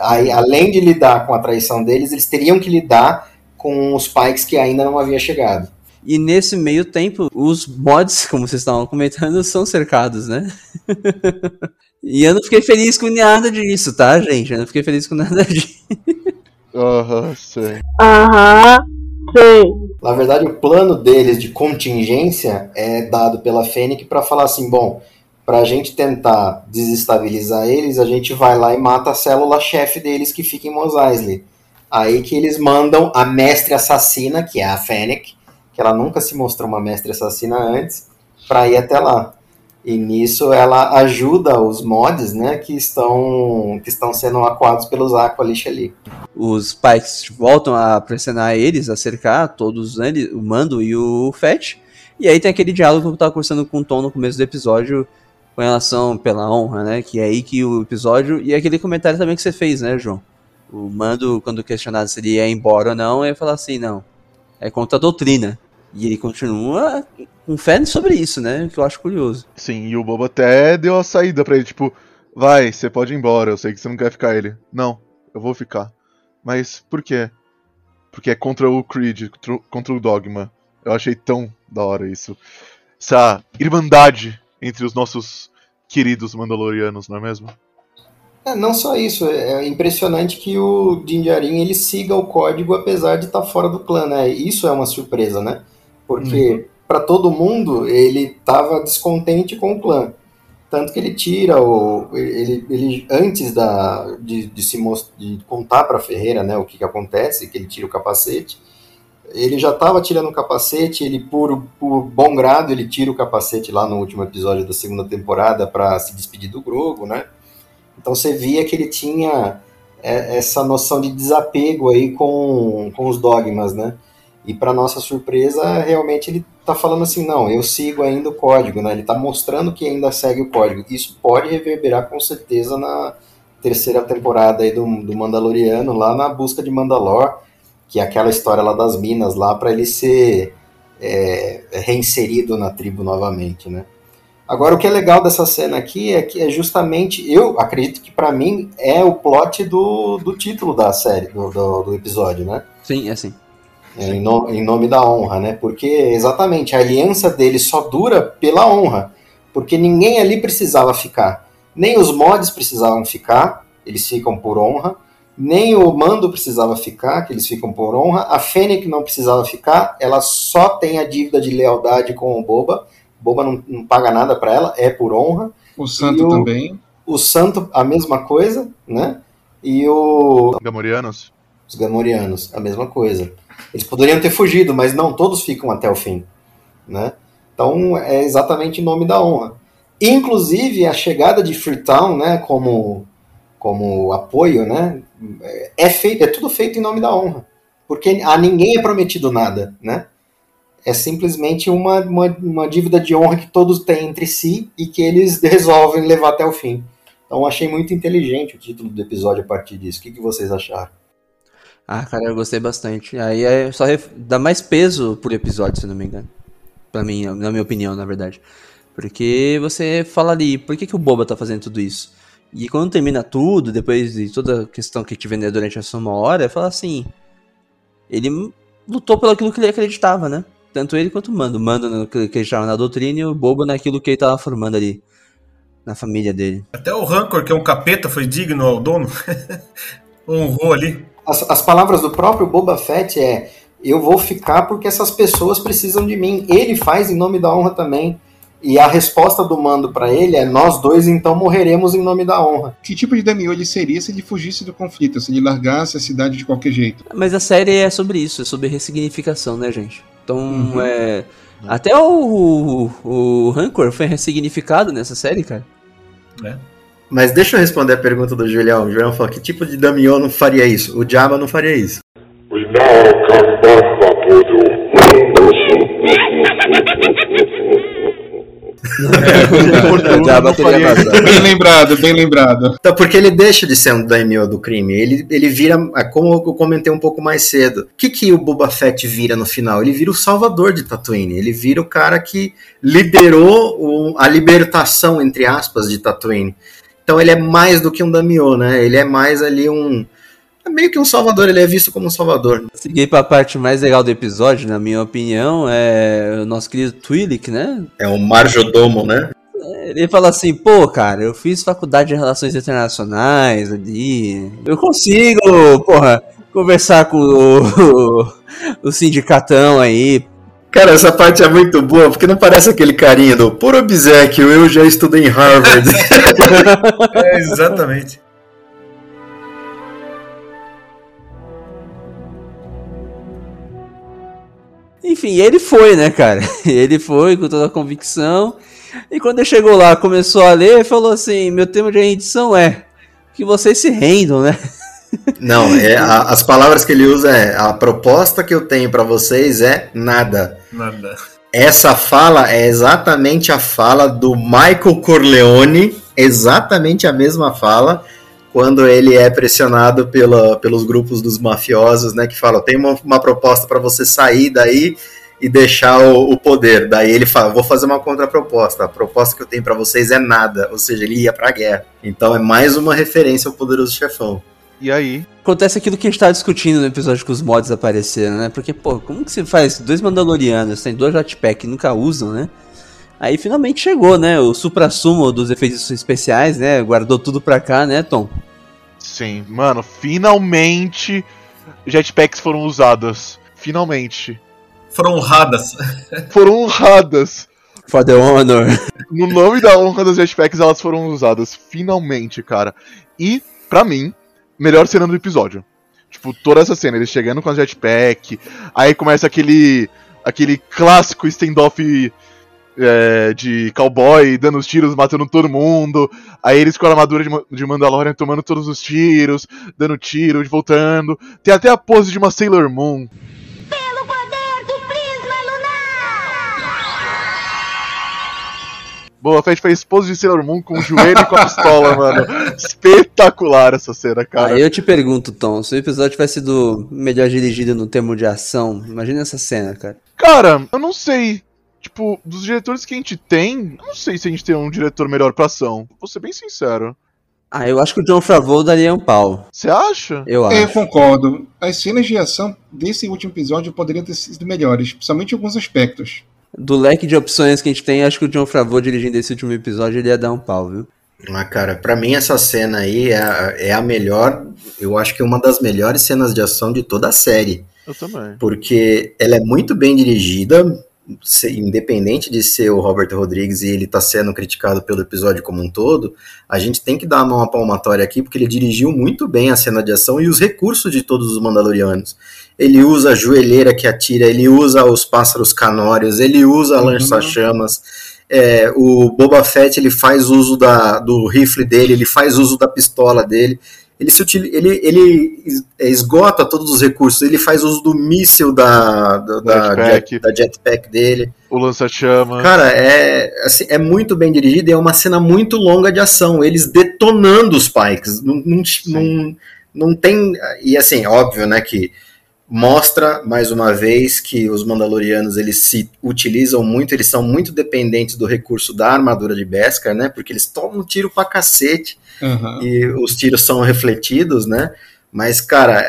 Aí, além de lidar com a traição deles, eles teriam que lidar com os Pikes que ainda não havia chegado. E nesse meio tempo, os mods, como vocês estavam comentando, são cercados, né? e eu não fiquei feliz com nada disso, tá, gente? Eu não fiquei feliz com nada disso. Aham, sei. Aham, sei. Na verdade, o plano deles de contingência é dado pela Fênix para falar assim: bom, para a gente tentar desestabilizar eles, a gente vai lá e mata a célula-chefe deles que fica em Mos Eisley. Aí que eles mandam a mestre assassina, que é a Fennec, que ela nunca se mostrou uma mestre assassina antes, para ir até lá. E nisso ela ajuda os mods, né, que estão que estão sendo acuados pelos Aqualish ali. Os Pikes voltam a pressionar eles, a cercar todos eles, o Mando e o Fett. E aí tem aquele diálogo que eu tava conversando com o Tom no começo do episódio com relação pela honra, né? Que é aí que o episódio. E aquele comentário também que você fez, né, João? O Mando, quando questionado se ele ia embora ou não, ele fala assim, não. É contra a doutrina. E ele continua com fé sobre isso, né? Que eu acho curioso. Sim, e o Boba até deu a saída pra ele, tipo, vai, você pode ir embora, eu sei que você não quer ficar ele. Não, eu vou ficar. Mas por quê? Porque é contra o Creed, contra- o Dogma. Eu achei tão da hora isso. Essa irmandade entre os nossos queridos Mandalorianos, não é mesmo? É, não só isso, é impressionante que o Dinjarin ele siga o código apesar de estar fora do clã, né? Isso é uma surpresa, né? Porque para todo mundo ele estava descontente com o clã. Tanto que ele tira o. Ele, ele antes da, de, de se most- de contar para Ferreira né, o que, que acontece, que ele tira o capacete, ele já estava tirando o capacete, ele por, por bom grado ele tira o capacete lá no último episódio da segunda temporada para se despedir do Grogo, né? Então você via que ele tinha é, essa noção de desapego aí com, com os dogmas, né? E para nossa surpresa, realmente ele tá falando assim, não, eu sigo ainda o código, né? Ele tá mostrando que ainda segue o código. Isso pode reverberar com certeza na terceira temporada aí do, do Mandaloriano, lá na busca de Mandalor, que é aquela história lá das minas lá para ele ser é, reinserido na tribo novamente, né? Agora, o que é legal dessa cena aqui é que é justamente, eu acredito que para mim é o plot do, do título da série, do, do, do episódio, né? Sim, é assim. Em, no- em nome da honra, né? Porque exatamente a aliança deles só dura pela honra, porque ninguém ali precisava ficar, nem os mods precisavam ficar, eles ficam por honra, nem o Mando precisava ficar, que eles ficam por honra, a Fennec não precisava ficar, ela só tem a dívida de lealdade com o Boba, Boba não, não paga nada para ela, é por honra. O Santo o- também. O Santo, a mesma coisa, né? E o Gamorianos? os Gamorianos, a mesma coisa. Eles poderiam ter fugido, mas não, todos ficam até o fim, né? Então é exatamente em nome da honra. Inclusive a chegada de Freetown, né, como como apoio, né, é feito, é tudo feito em nome da honra, porque a ninguém é prometido nada, né? É simplesmente uma, uma, uma dívida de honra que todos têm entre si e que eles resolvem levar até o fim. Então achei muito inteligente o título do episódio a partir disso. O que, que vocês acharam? Ah, cara, eu gostei bastante. Aí é só ref- dá mais peso por episódio, se não me engano. Pra mim, na minha opinião, na verdade. Porque você fala ali, por que, que o Boba tá fazendo tudo isso? E quando termina tudo, depois de toda a questão que te vendeu durante essa uma hora, fala assim. Ele lutou pelo aquilo que ele acreditava, né? Tanto ele quanto o Mando. O Mando no que acreditava na doutrina e o Boba naquilo que ele tava formando ali. Na família dele. Até o Rancor, que é um capeta, foi digno ao dono. Honrou ali. As, as palavras do próprio Boba Fett é eu vou ficar porque essas pessoas precisam de mim. Ele faz em nome da honra também. E a resposta do mando para ele é: nós dois então morreremos em nome da honra. Que tipo de ele seria se ele fugisse do conflito, se ele largasse a cidade de qualquer jeito? Mas a série é sobre isso, é sobre ressignificação, né, gente? Então, Uhum. é. Até o, o, o Rancor foi ressignificado nessa série, cara. Mas deixa eu responder a pergunta do Julião. O Julião falou: que tipo de Daimyo não faria isso? O Jabba não faria isso. É, Jabba teria vazado. Bem lembrado, bem lembrado. Então, porque ele deixa de ser um daimyo do crime. Ele, ele vira, é como eu comentei um pouco mais cedo. O que, que o Boba Fett vira no final? Ele vira o salvador de Tatooine. Ele vira o cara que liderou o- a libertação, entre aspas, de Tatooine. Então ele é mais do que um daimyo, né? Ele é mais ali um... É meio que um salvador, ele é visto como um salvador. Seguir pra parte mais legal do episódio, na minha opinião, é o nosso querido Twi'lek, né? É um marjodomo, né? Ele fala assim, pô, cara, eu fiz faculdade de relações internacionais ali. Eu consigo, porra, conversar com o, o sindicatão aí. Cara, essa parte é muito boa, porque não parece aquele carinha do por obsequio, eu já estudei em Harvard. É, exatamente. Enfim, ele foi, né, cara? Ele foi com toda a convicção. E quando ele chegou lá, começou a ler, falou assim: meu tema de rendição é que vocês se rendam, né? Não, é, a- as palavras que ele usa é a proposta que eu tenho pra vocês é nada. Nada. Essa fala é exatamente a fala do Michael Corleone, exatamente a mesma fala quando ele é pressionado pela, pelos grupos dos mafiosos, né, que falam, tem uma, uma proposta pra você sair daí e deixar o, o poder. Daí ele fala, vou fazer uma contraproposta. A proposta que eu tenho pra vocês é nada, ou seja, ele ia pra guerra. Então é mais uma referência ao poderoso chefão. E aí? Acontece aquilo que a gente tava discutindo no episódio que os mods apareceram, né? Porque, pô, como que você faz dois Mandalorianos, tem dois jetpack que nunca usam, né? Aí finalmente chegou, né? O supra-sumo dos efeitos especiais, né? Guardou tudo pra cá, né, Tom? Sim, mano, finalmente jetpacks foram usadas. Finalmente. Foram honradas. Foram honradas. For the honor. No nome da honra das jetpacks, elas foram usadas. Finalmente, cara. E, pra mim, melhor cena do episódio. Tipo, toda essa cena, eles chegando com a jetpack, aí começa aquele. aquele clássico standoff é, de cowboy, dando os tiros, matando todo mundo. Aí eles com a armadura de, de Mandalorian tomando todos os tiros, dando tiro, voltando. Tem até a pose de uma Sailor Moon. Boa Fett fez pose de Sailor Moon com o joelho e com a pistola, mano. Espetacular essa cena, cara. Aí eu te pergunto, Tom, se o episódio tivesse sido melhor dirigido no termo de ação, imagina essa cena, cara. Cara, eu não sei. Tipo, dos diretores que a gente tem, eu não sei se a gente tem um diretor melhor pra ação. Vou ser bem sincero. Ah, eu acho que o John Favreau daria um pau. Você acha? Eu É, Eu acho. concordo. As cenas de ação desse último episódio poderiam ter sido melhores, principalmente em alguns aspectos. Do leque de opções que a gente tem, acho que o John Favreau dirigindo esse último episódio, ele ia dar um pau, viu? Ah, cara, pra mim essa cena aí é, a- é a melhor, eu acho que é uma das melhores cenas de ação de toda a série. Eu também. Porque ela é muito bem dirigida, independente de ser o Robert Rodrigues e ele tá sendo criticado pelo episódio como um todo, a gente tem que dar uma palmatória aqui, porque ele dirigiu muito bem a cena de ação e os recursos de todos os Mandalorianos. Ele usa a joelheira que atira, ele usa os pássaros canórios, ele usa a lança-chamas. É, o Boba Fett ele faz uso da, do rifle dele, ele faz uso da pistola dele. Ele, se utili- ele, ele é, esgota todos os recursos. Ele faz uso do míssil da, da, da, Jetpack. jet- da jetpack dele. O lança-chama. Cara, é, assim, é muito bem dirigido e é uma cena muito longa de ação. Eles detonando os Pikes. Não, não, não, não tem. E assim, óbvio, né, que mostra mais uma vez que os Mandalorianos eles se utilizam muito, eles são muito dependentes do recurso da armadura de Beskar, né? Porque eles tomam tiro pra cacete Aham. e os tiros são refletidos, né? Mas, cara,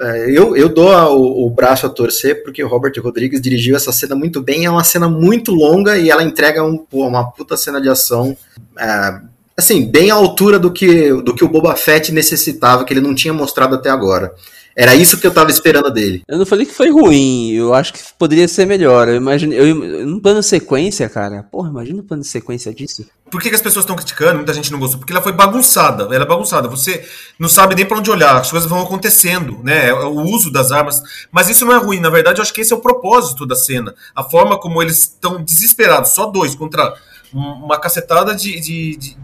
é, eu, eu dou o, o braço a torcer porque o Robert Rodrigues dirigiu essa cena muito bem. É uma cena muito longa e ela entrega um- uma puta cena de ação é, assim, bem à altura do que, do que o Boba Fett necessitava, que ele não tinha mostrado até agora. Era isso que eu tava esperando dele. Eu não falei que foi ruim, eu acho que poderia ser melhor. Eu imagino, eu, no plano sequência, cara, porra, imagina o plano de sequência disso. Por que, que as pessoas estão criticando? Muita gente não gostou. Porque ela foi bagunçada. Ela é bagunçada. Você não sabe nem pra onde olhar. As coisas vão acontecendo, né? É O uso das armas. Mas isso não é ruim. Na verdade, eu acho que esse é o propósito da cena. A forma como eles estão desesperados. Só dois contra um- uma cacetada de, de, de-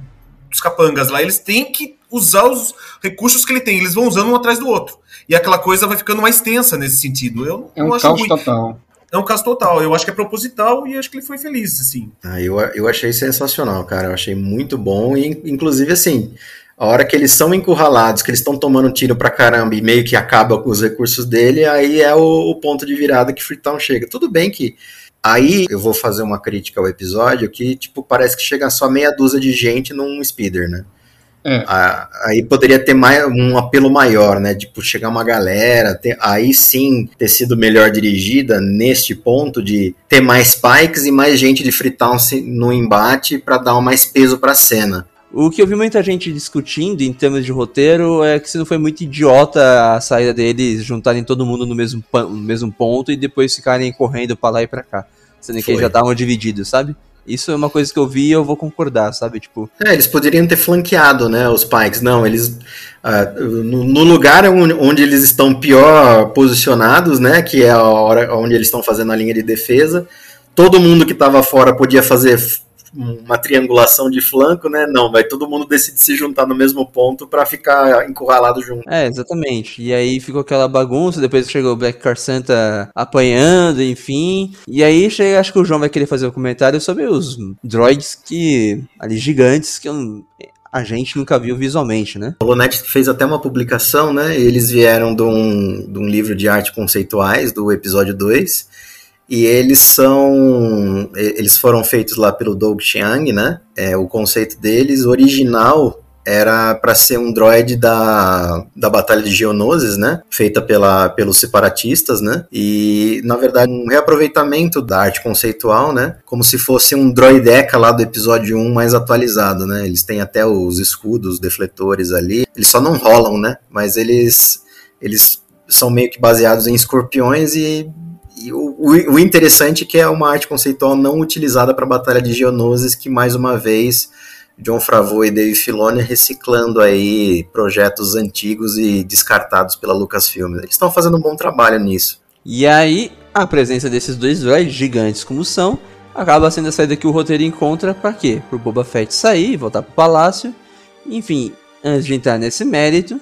dos capangas lá. Eles têm que usar os recursos que ele tem. Eles vão usando um atrás do outro. E aquela coisa vai ficando mais tensa nesse sentido. Eu É um acho caos ruim. total. É um caso total. Eu acho que é proposital e acho que ele foi feliz, assim. Ah, eu, eu achei sensacional, cara. Eu achei muito bom. E, inclusive, assim, a hora que eles são encurralados, que eles estão tomando tiro pra caramba e meio que acaba com os recursos dele, aí é o, o ponto de virada que Freetown chega. Tudo bem que. Aí eu vou fazer uma crítica ao episódio que, tipo, parece que chega só meia dúzia de gente num speeder, né? É. Aí poderia ter mais, um apelo maior, né? Tipo, chegar uma galera, ter- aí sim ter sido melhor dirigida neste ponto de ter mais spikes e mais gente de Freetown se- no embate pra dar um mais peso pra cena. O que eu vi muita gente discutindo em termos de roteiro é que se não foi muito idiota a saída deles juntarem todo mundo no mesmo, no mesmo ponto e depois ficarem correndo pra lá e pra cá. Sendo que Foi. eles já estavam divididos, sabe? Isso é uma coisa que eu vi e eu vou concordar, sabe? Tipo, É, eles poderiam ter flanqueado, né, os Pikes. Não, eles. ah, no, no lugar onde, onde eles estão pior posicionados, né, que é a hora onde eles estão fazendo a linha de defesa, todo mundo que estava fora podia fazer uma triangulação de flanco, né? Não, vai todo mundo decide se juntar no mesmo ponto para ficar encurralado junto. É, exatamente. E aí ficou aquela bagunça, depois chegou o Black Car Santa apanhando, enfim. E aí chega, acho que o João vai querer fazer um comentário sobre os droids que. ali gigantes que eu não- a gente nunca viu visualmente, né? O Lonet fez até uma publicação, né? Eles vieram de um, de um livro de arte conceituais do episódio 2. E eles são. Eles foram feitos lá pelo Doug Chiang, né? É, o conceito deles, original, era para ser um droid da, da Batalha de Geonosis, né? Feita pela, pelos separatistas, né? E, na verdade, um reaproveitamento da arte conceitual, né? Como se fosse um droideca lá do episódio 1 mais atualizado, né? Eles têm até os escudos, os defletores ali. Eles só não rolam, né? Mas eles, eles são meio que baseados em escorpiões e e o, o- o interessante é que é uma arte conceitual não utilizada para a Batalha de Geonosis, que mais uma vez John Favreau e Dave Filoni reciclando aí projetos antigos e descartados pela Lucasfilm. Eles estão fazendo um bom trabalho nisso. E aí, a presença desses dois droids gigantes como são, acaba sendo a saída que o roteiro encontra pra quê? Pro Boba Fett sair, voltar pro palácio. Enfim, antes de entrar nesse mérito,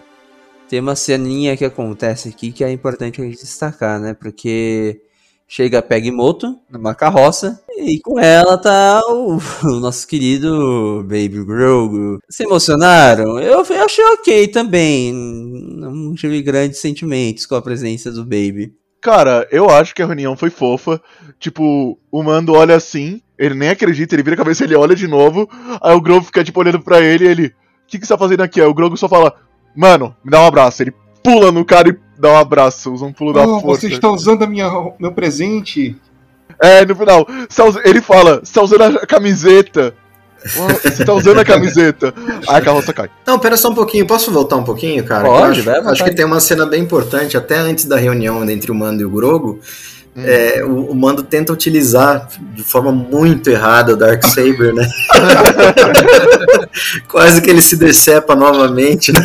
tem uma ceninha que acontece aqui que é importante a gente destacar, né? Porque chega a Peg Moto numa carroça e com ela tá o, o nosso querido Baby Grogu. Se emocionaram? Eu, eu achei ok também. Não tive grandes sentimentos com a presença do Baby. Cara, eu acho que a reunião foi fofa. Tipo, o Mando olha assim, ele nem acredita, ele vira a cabeça, ele olha de novo. Aí o Grogu fica, tipo, olhando pra ele e ele. O que, que você tá fazendo aqui? Aí o Grogu só fala, mano, me dá um abraço. Ele pula no cara e dá um abraço, usa um pulo da Oh, força. você está usando a minha, meu presente. É, no final, tá ele fala, você tá usando a camiseta. Você tá usando a camiseta. Aí a carroça cai. Não, pera só um pouquinho, posso voltar um pouquinho, cara? Pode, acho, vai acho que tem uma cena bem importante, até antes da reunião entre o Mando e o Grogo. É, o, o Mando tenta utilizar de forma muito errada o Darksaber, né? Quase que ele se decepa novamente, né?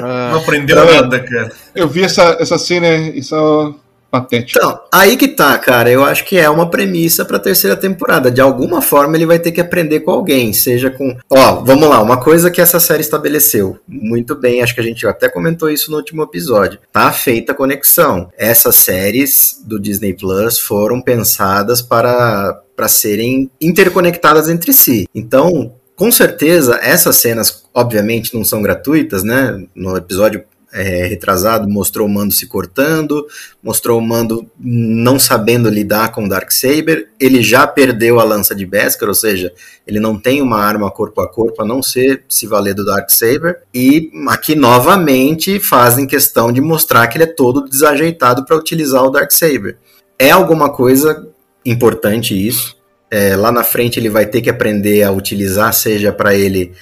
Não aprendeu É. nada, cara. Eu vi essa, essa cena e só patético. Então, aí que tá, cara. Eu acho que é uma premissa pra terceira temporada. De alguma forma ele vai ter que aprender com alguém, seja com. Ó, vamos lá, uma coisa que essa série estabeleceu muito bem, acho que a gente até comentou isso no último episódio. Tá feita a conexão. Essas séries do Disney Plus foram pensadas para, para serem interconectadas entre si. Então, com certeza, essas cenas, obviamente, não são gratuitas, né? No episódio é, retrasado, mostrou o Mando se cortando, mostrou o Mando não sabendo lidar com o Darksaber. Ele já perdeu a lança de Beskar, ou seja, ele não tem uma arma corpo a corpo, a não ser se valer do Darksaber. E aqui novamente fazem questão de mostrar que ele é todo desajeitado para utilizar o Darksaber. É alguma coisa importante isso. É, lá na frente ele vai ter que aprender a utilizar, seja para ele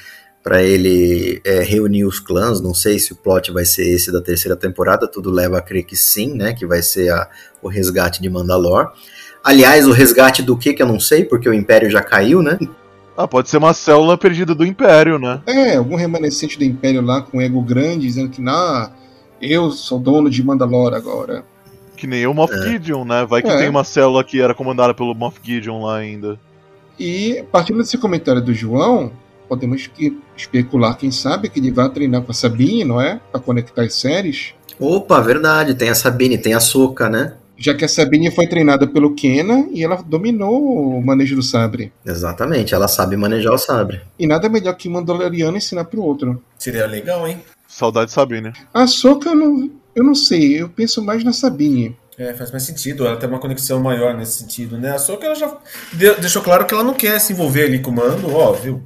Pra ele é, reunir os clãs. Não sei se o plot vai ser esse da terceira temporada. Tudo leva a crer que sim, né? Que vai ser a- o resgate de Mandalor. Aliás, o resgate do que que eu não sei, porque o Império já caiu, né? Ah, pode ser uma célula perdida do Império, né? É, algum remanescente do Império lá com ego grande, dizendo que, nah, eu sou dono de Mandalore agora. Que nem o Moff Gideon, né? Vai que É. tem uma célula que era comandada pelo Moff Gideon lá ainda. E, partindo desse comentário do João, podemos que- especular, quem sabe, que ele vai treinar com a Sabine, não é? Pra conectar as séries. Opa, verdade. Tem a Sabine, tem a Soca, né? Já que a Sabine foi treinada pelo Kenan e ela dominou o manejo do sabre. Exatamente, ela sabe manejar o sabre. E nada melhor que Mandaloriano ensinar pro outro. Seria legal, hein? Saudade Sabine. A Soca, eu não, eu não sei, eu penso mais na Sabine. É, faz mais sentido. Ela tem uma conexão maior nesse sentido, né? Só que ela já de- deixou claro que ela não quer se envolver ali com o mando, ó, viu?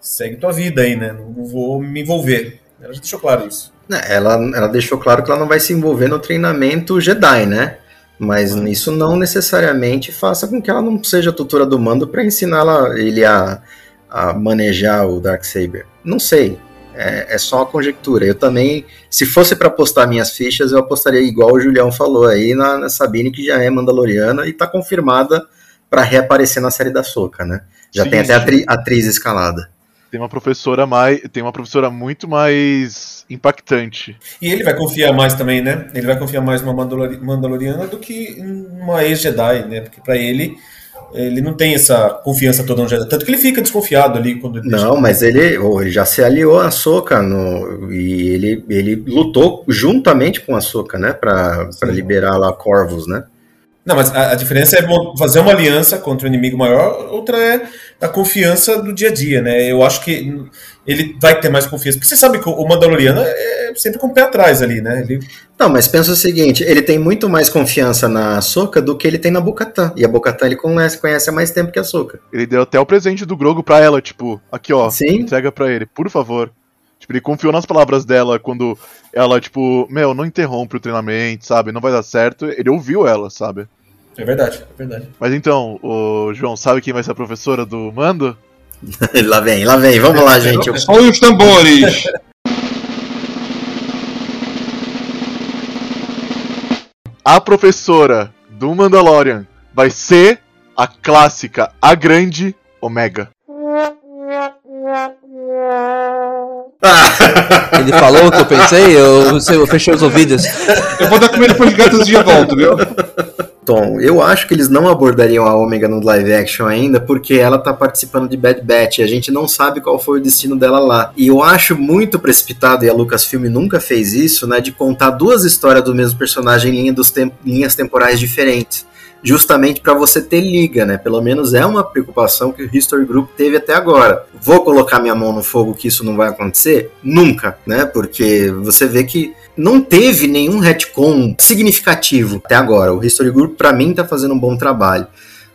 Segue tua vida aí, né? Não vou me envolver. Ela já deixou claro isso. Ela, ela deixou claro que ela não vai se envolver no treinamento Jedi, né? Mas isso não necessariamente faça com que ela não seja tutora do mando para ensinar ela- ele a, a manejar o Darksaber. Não sei. É, é só uma conjectura. Eu também, se fosse para apostar minhas fichas, eu apostaria igual o Julião falou aí na, na Sabine, que já é Mandaloriana e tá confirmada para reaparecer na série da Soca, né? Já Sim, tem até atri- atriz escalada. Tem uma professora mais. Tem uma professora muito mais impactante. E ele vai confiar mais também, né? Ele vai confiar mais numa Mandalori- Mandaloriana do que numa ex-Jedi, né? Porque pra ele, ele não tem essa confiança toda no Jedi. Tanto que ele fica desconfiado ali quando ele Não, mas ele, oh, ele já se aliou a Soca no, e ele, ele lutou juntamente com a Soca, né, Pra pra liberar lá Corvus, né? Não, mas a, a diferença é fazer uma aliança contra o inimigo maior, outra é a confiança do dia a dia, né? Eu acho que ele vai ter mais confiança. Porque você sabe que o Mandaloriano é sempre com o pé atrás ali, né? Ele, Não, mas pensa o seguinte, ele tem muito mais confiança na Soca do que ele tem na Bocatã. E a Bocatã ele conhece, conhece há mais tempo que a Soca. Ele deu até o presente do Grogo pra ela, tipo, aqui ó, Sim. entrega pra ele, por favor. Tipo, ele confiou nas palavras dela quando ela, tipo, meu, não interrompe o treinamento, sabe? Não vai dar certo. Ele ouviu ela, sabe? é verdade, é verdade. Mas então, o João, sabe quem vai ser a professora do Mando? lá vem, lá vem, vamos lá, gente. Eu- Olha os tambores! A professora do Mandalorian vai ser a clássica, a grande Omega. Ele falou o que eu pensei, eu, eu fechei os ouvidos. Eu vou dar comida pros gatos e já volto, viu? Tom, eu acho que eles não abordariam a Omega no live action ainda, porque ela tá participando de Bad Batch e a gente não sabe qual foi o destino dela lá. E eu acho muito precipitado, e a Lucasfilm nunca fez isso, né, de contar duas histórias do mesmo personagem em linha dos tem- linhas temporais diferentes. Justamente para você ter liga, né? Pelo menos é uma preocupação que o History Group teve até agora. Vou colocar minha mão no fogo que isso não vai acontecer? Nunca, né? Porque você vê que não teve nenhum retcon significativo até agora. O History Group, para mim, tá fazendo um bom trabalho.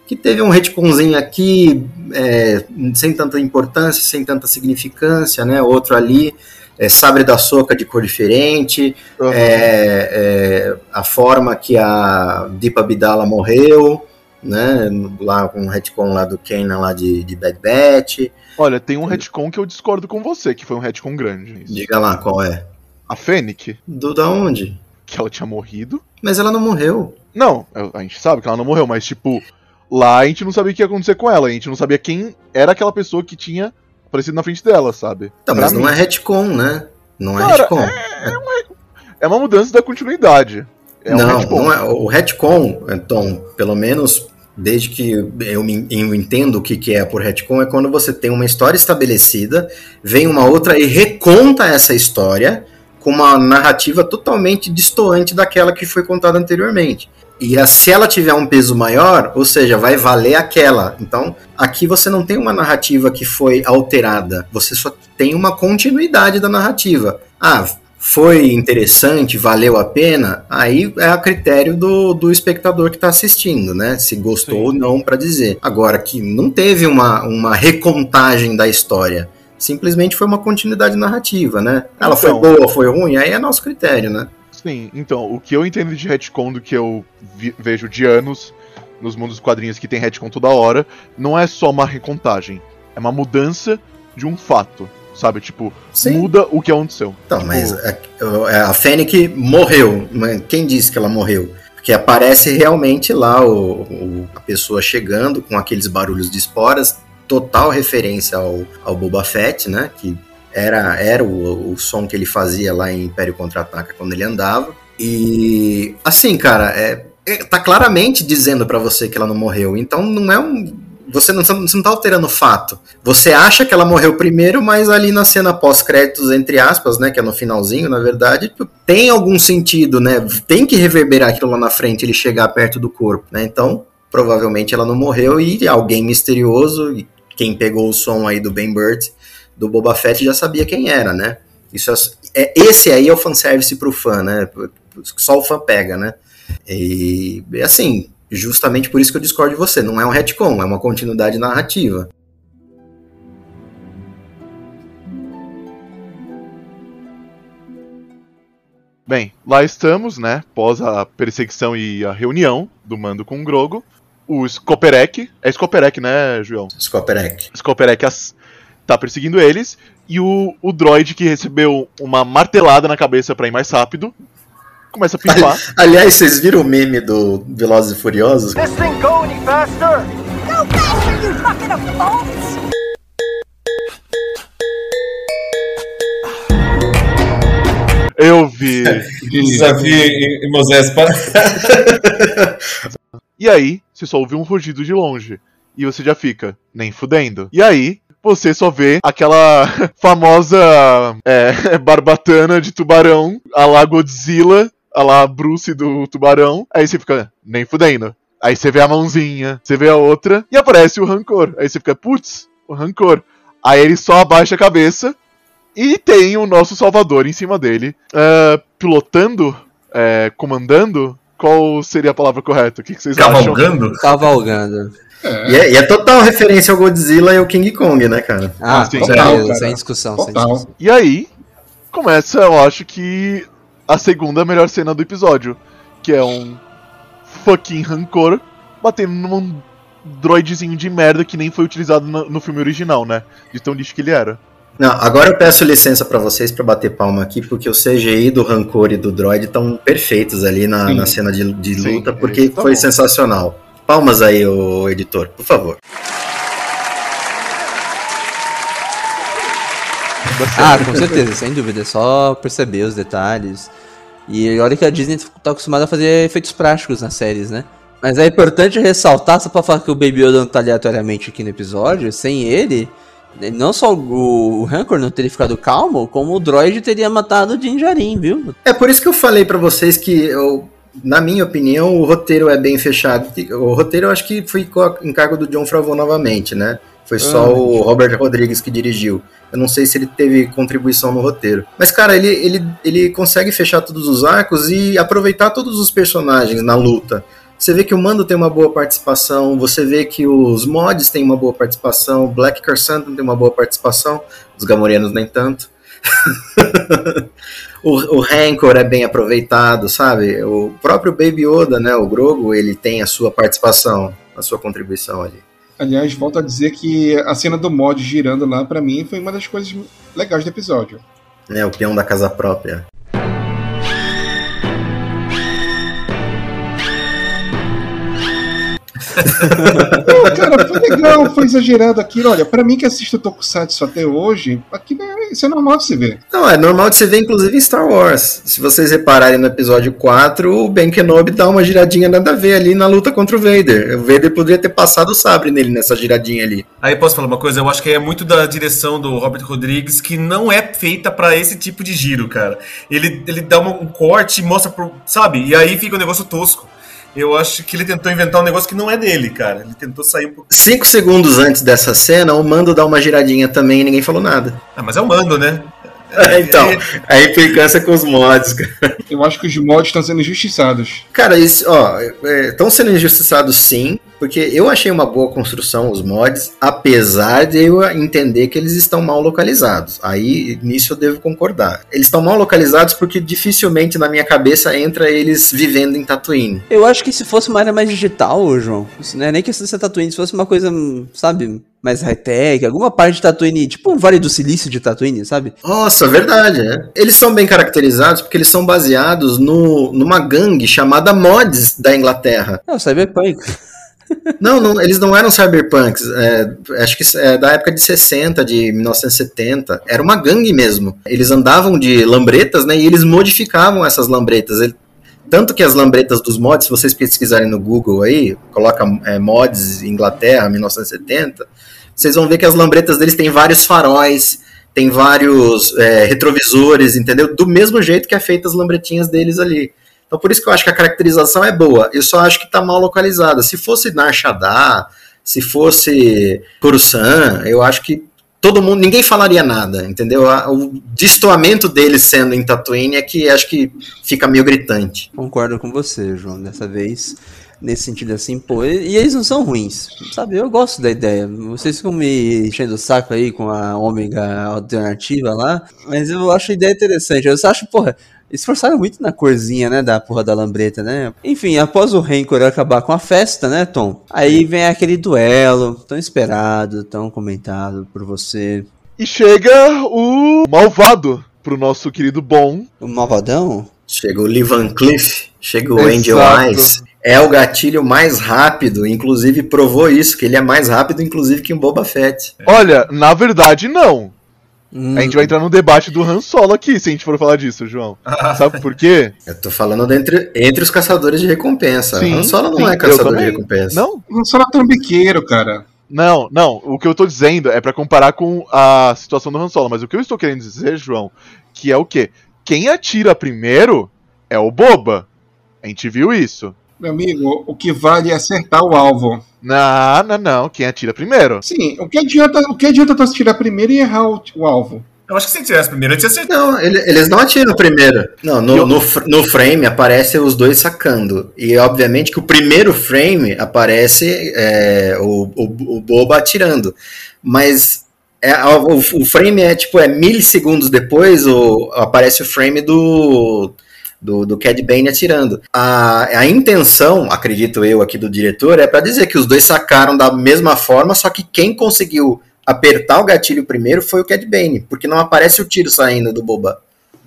Que teve um retconzinho aqui, é, sem tanta importância, sem tanta significância, né? Outro ali, é, sabre da soca de cor diferente, Uhum. é, é, a forma que a Deepa Bidala morreu, né? Lá com o retcon lá do Kanan lá de, de Bad Batch. Olha, tem um retcon que eu discordo com você, que foi um retcon grande. Diga lá qual é. A Fennec, Do da onde? que ela tinha morrido. Mas ela não morreu. Não, a gente sabe que ela não morreu, mas tipo, lá a gente não sabia o que ia acontecer com ela. A gente não sabia quem era aquela pessoa que tinha aparecido na frente dela, sabe? Tá, mas não mim. é retcon, né? Não é Cara, retcon. É uma mudança da continuidade. É um não, retcon. não é. O retcon, então, pelo menos desde que eu, me- eu entendo o que, que é por retcon, é quando você tem uma história estabelecida, vem uma outra e reconta essa história com uma narrativa totalmente distoante daquela que foi contada anteriormente. E a- se ela tiver um peso maior, ou seja, vai valer aquela. Então, aqui você não tem uma narrativa que foi alterada, você só tem uma continuidade da narrativa. Ah, foi interessante, valeu a pena, aí é a critério do, do espectador que está assistindo, né? Se gostou ou não para dizer. Agora, que não teve uma, uma recontagem da história. Simplesmente foi uma continuidade narrativa, né? Ela foi Então. boa, foi ruim, aí é nosso critério, né? Sim, então, o que eu entendo de retcon do que eu vi- vejo de anos nos mundos dos quadrinhos que tem retcon toda hora, não é só uma recontagem. É uma mudança de um fato. sabe? Tipo, Sim. muda o que aconteceu. Então, Tipo, mas a, a Fennec morreu. Quem disse que ela morreu? Porque aparece realmente lá o, o- a pessoa chegando com aqueles barulhos de esporas, total referência ao, ao Boba Fett, né? Que era, era o, o som que ele fazia lá em Império Contra-Ataca quando ele andava. E assim, cara, é, é- tá claramente dizendo pra você que ela não morreu. Então não é um. Você não, você não tá alterando o fato. Você acha que ela morreu primeiro, mas ali na cena pós-créditos, entre aspas, né? Que é no finalzinho, na verdade, tem algum sentido, né? Tem que reverberar aquilo lá na frente, ele chegar perto do corpo, né? Então, provavelmente ela não morreu e alguém misterioso, quem pegou o som aí do Ben Burt, do Boba Fett, já sabia quem era, né? Isso é, é- esse aí é o fanservice pro fã, né? Só o fã pega, né? E assim, justamente por isso que eu discordo de você. Não é um retcon, é uma continuidade narrativa. Bem, lá estamos, né? Pós a perseguição e a reunião do mando com o Grogo. O Skoperek, é Skoperek, né, João? Skoperek. Skoperek as- tá perseguindo eles. E o, o droid que recebeu uma martelada na cabeça pra ir mais rápido. Começa a pifar. Aliás, vocês viram o meme do Velozes e Furiosos? This thing go any faster? Go faster, you bucket of bolts! Eu vi. Desafio em, em Moisés para. E aí, você só ouve um rugido de longe. E você já fica, nem fudendo. E aí, você só vê aquela famosa é, barbatana de tubarão, a lá Godzilla, a lá Bruce do tubarão. Aí você fica, nem fudendo. Aí você vê a mãozinha, você vê a outra, e aparece o rancor. Aí você fica, putz, o rancor. Aí ele só abaixa a cabeça e tem o nosso salvador em cima dele, é, pilotando, é, comandando. Qual seria a palavra correta? O que, que vocês Cavalgando? acham? Cavalgando. E é, e é total referência ao Godzilla e ao King Kong, né, cara? Ah, Ah, sim. Total, cara. sem discussão, sem Total. discussão. E aí, começa, eu acho que a segunda melhor cena do episódio, que é um fucking rancor batendo num droidzinho de merda que nem foi utilizado no, no filme original, né? De tão lixo que ele era. Não, agora eu peço licença pra vocês pra bater palma aqui, porque o CGI do Rancor e do Droid estão perfeitos ali na, Sim. na cena de, de Sim, luta, porque isso tá foi bom. sensacional. Palmas aí, o editor, por favor. Ah, com certeza, sem dúvida. É só perceber os detalhes. E olha que a Disney tá acostumada a fazer efeitos práticos nas séries, né? Mas é importante ressaltar, só pra falar que o Baby Yoda não tá aleatoriamente aqui no episódio, sem ele, não só o, Rancor não teria ficado calmo, como o droid teria matado o Din Djarin, viu? É por isso que eu falei pra vocês que, eu, na minha opinião, o roteiro é bem fechado. O roteiro eu acho que foi em cargo do John Favreau novamente, né? Foi só Ah. o Robert Rodrigues que dirigiu. Eu não sei se ele teve contribuição no roteiro. Mas, cara, ele, ele, ele consegue fechar todos os arcos e aproveitar todos os personagens na luta. Você vê que o Mando tem uma boa participação, você vê que os mods têm uma boa participação, o Black Carsantan tem uma boa participação, os Gamorianos nem tanto. o, o Rancor é bem aproveitado, sabe? O próprio Baby Yoda, né, o Grogu, ele tem a sua participação, a sua contribuição ali. Aliás, volto a dizer que a cena do mod girando lá, pra mim, foi uma das coisas legais do episódio. Né, o peão da casa própria. Não, cara, foi legal, foi exagerado aquilo. Olha, pra mim que assisto Tokusatsu até hoje, aquilo é, isso é normal de se ver. Não, é normal de você ver, inclusive, em Star Wars. Se vocês repararem no episódio 4, o Ben Kenobi dá uma giradinha nada a ver ali na luta contra o Vader. O Vader poderia ter passado o sabre nele nessa giradinha ali. Aí posso falar uma coisa? Eu acho que é muito da direção do Robert Rodrigues que não é feita pra esse tipo de giro, cara. Ele, ele dá um corte e mostra pro. Sabe? E aí fica um negócio tosco. Eu acho que ele tentou inventar um negócio que não é dele, cara. Ele tentou sair um pouco. Cinco segundos antes dessa cena, o Mando dá uma giradinha também e ninguém falou nada. Ah, mas é o mando, né? então, a implicância com os mods, cara. Eu acho que os mods estão sendo injustiçados. Cara, isso, ó, estão sendo injustiçados sim, Porque eu achei uma boa construção os mods, apesar de eu entender que eles estão mal localizados. Aí nisso eu devo concordar. Eles estão mal localizados porque dificilmente na minha cabeça entra eles vivendo em Tatooine. Eu acho que se fosse uma área mais digital, João, isso não é nem questão de ser Tatooine, se fosse uma coisa, sabe, mais high-tech, alguma parte de Tatooine, tipo um Vale do Silício de Tatooine, sabe? Nossa, verdade, né? Eles são bem caracterizados porque eles são baseados no, numa gangue chamada Mods da Inglaterra. É, o Cyberpunk. Não, não, eles não eram cyberpunks. É, acho que é da época de 60, de 1970. Era uma gangue mesmo. Eles andavam de lambretas, né? E eles modificavam essas lambretas. Ele- tanto que as lambretas dos mods, se vocês pesquisarem no Google aí, coloca é, mods Inglaterra 1970, vocês vão ver que as lambretas deles têm vários faróis, tem vários é, retrovisores, entendeu? Do mesmo jeito que é feita as lambretinhas deles ali. Então por isso que eu acho que a caracterização é boa. Eu só acho que tá mal localizada. Se fosse Nar Shaddaa, se fosse Coruscant, eu acho que todo mundo, ninguém falaria nada, entendeu? O destoamento deles sendo em Tatooine é que acho que fica meio gritante. Concordo com você, João, dessa vez. Nesse sentido assim, pô, e eles não são ruins, sabe? Eu gosto da ideia. Vocês ficam me enchendo o saco aí com a ômega alternativa lá, mas eu acho a ideia interessante. Eu só acho, porra, esforçaram muito na corzinha, né, da porra da lambreta, né? Enfim, após o Rancor acabar com a festa, né, Tom? Aí vem aquele duelo tão esperado, tão comentado por você. E chega o malvado pro nosso querido bom. O malvadão? Chega o Lee Van Cleef, chega o Exato. Angel Eyes. É o gatilho mais rápido, inclusive provou isso, que ele é mais rápido, inclusive, que o Boba Fett. Olha, na verdade, não. Hum, A gente vai entrar no debate do Han Solo aqui, se a gente for falar disso, João. Sabe por quê? Eu tô falando entre, entre os caçadores de recompensa. Sim, Han Solo não sim, é caçador de recompensa. Não? Não só na trambiqueiro, cara. Não, não. O que eu tô dizendo é pra comparar com a situação do Han Solo. Mas o que eu estou querendo dizer, João, que é o quê? Quem atira primeiro é o Boba. A gente viu isso. Meu amigo, o que vale é acertar o alvo. Não, não, não. Quem atira primeiro? Sim, o que adianta, o que adianta tu atirar primeiro e errar o, o alvo? Eu acho que se ele tivesse primeiro, eu tinha certeza. Não, ele- eles não atiram primeiro. Não, no, no, no frame aparece os dois sacando. E obviamente que o primeiro frame aparece é, o, o, o Boba atirando. Mas é, o, o frame é tipo, é milissegundos depois o, aparece o frame do. Do, do Cad Bane atirando. A, a intenção, acredito eu, aqui do diretor, é para dizer que os dois sacaram da mesma forma, só que quem conseguiu apertar o gatilho primeiro foi o Cad Bane, porque não aparece o tiro saindo do Boba.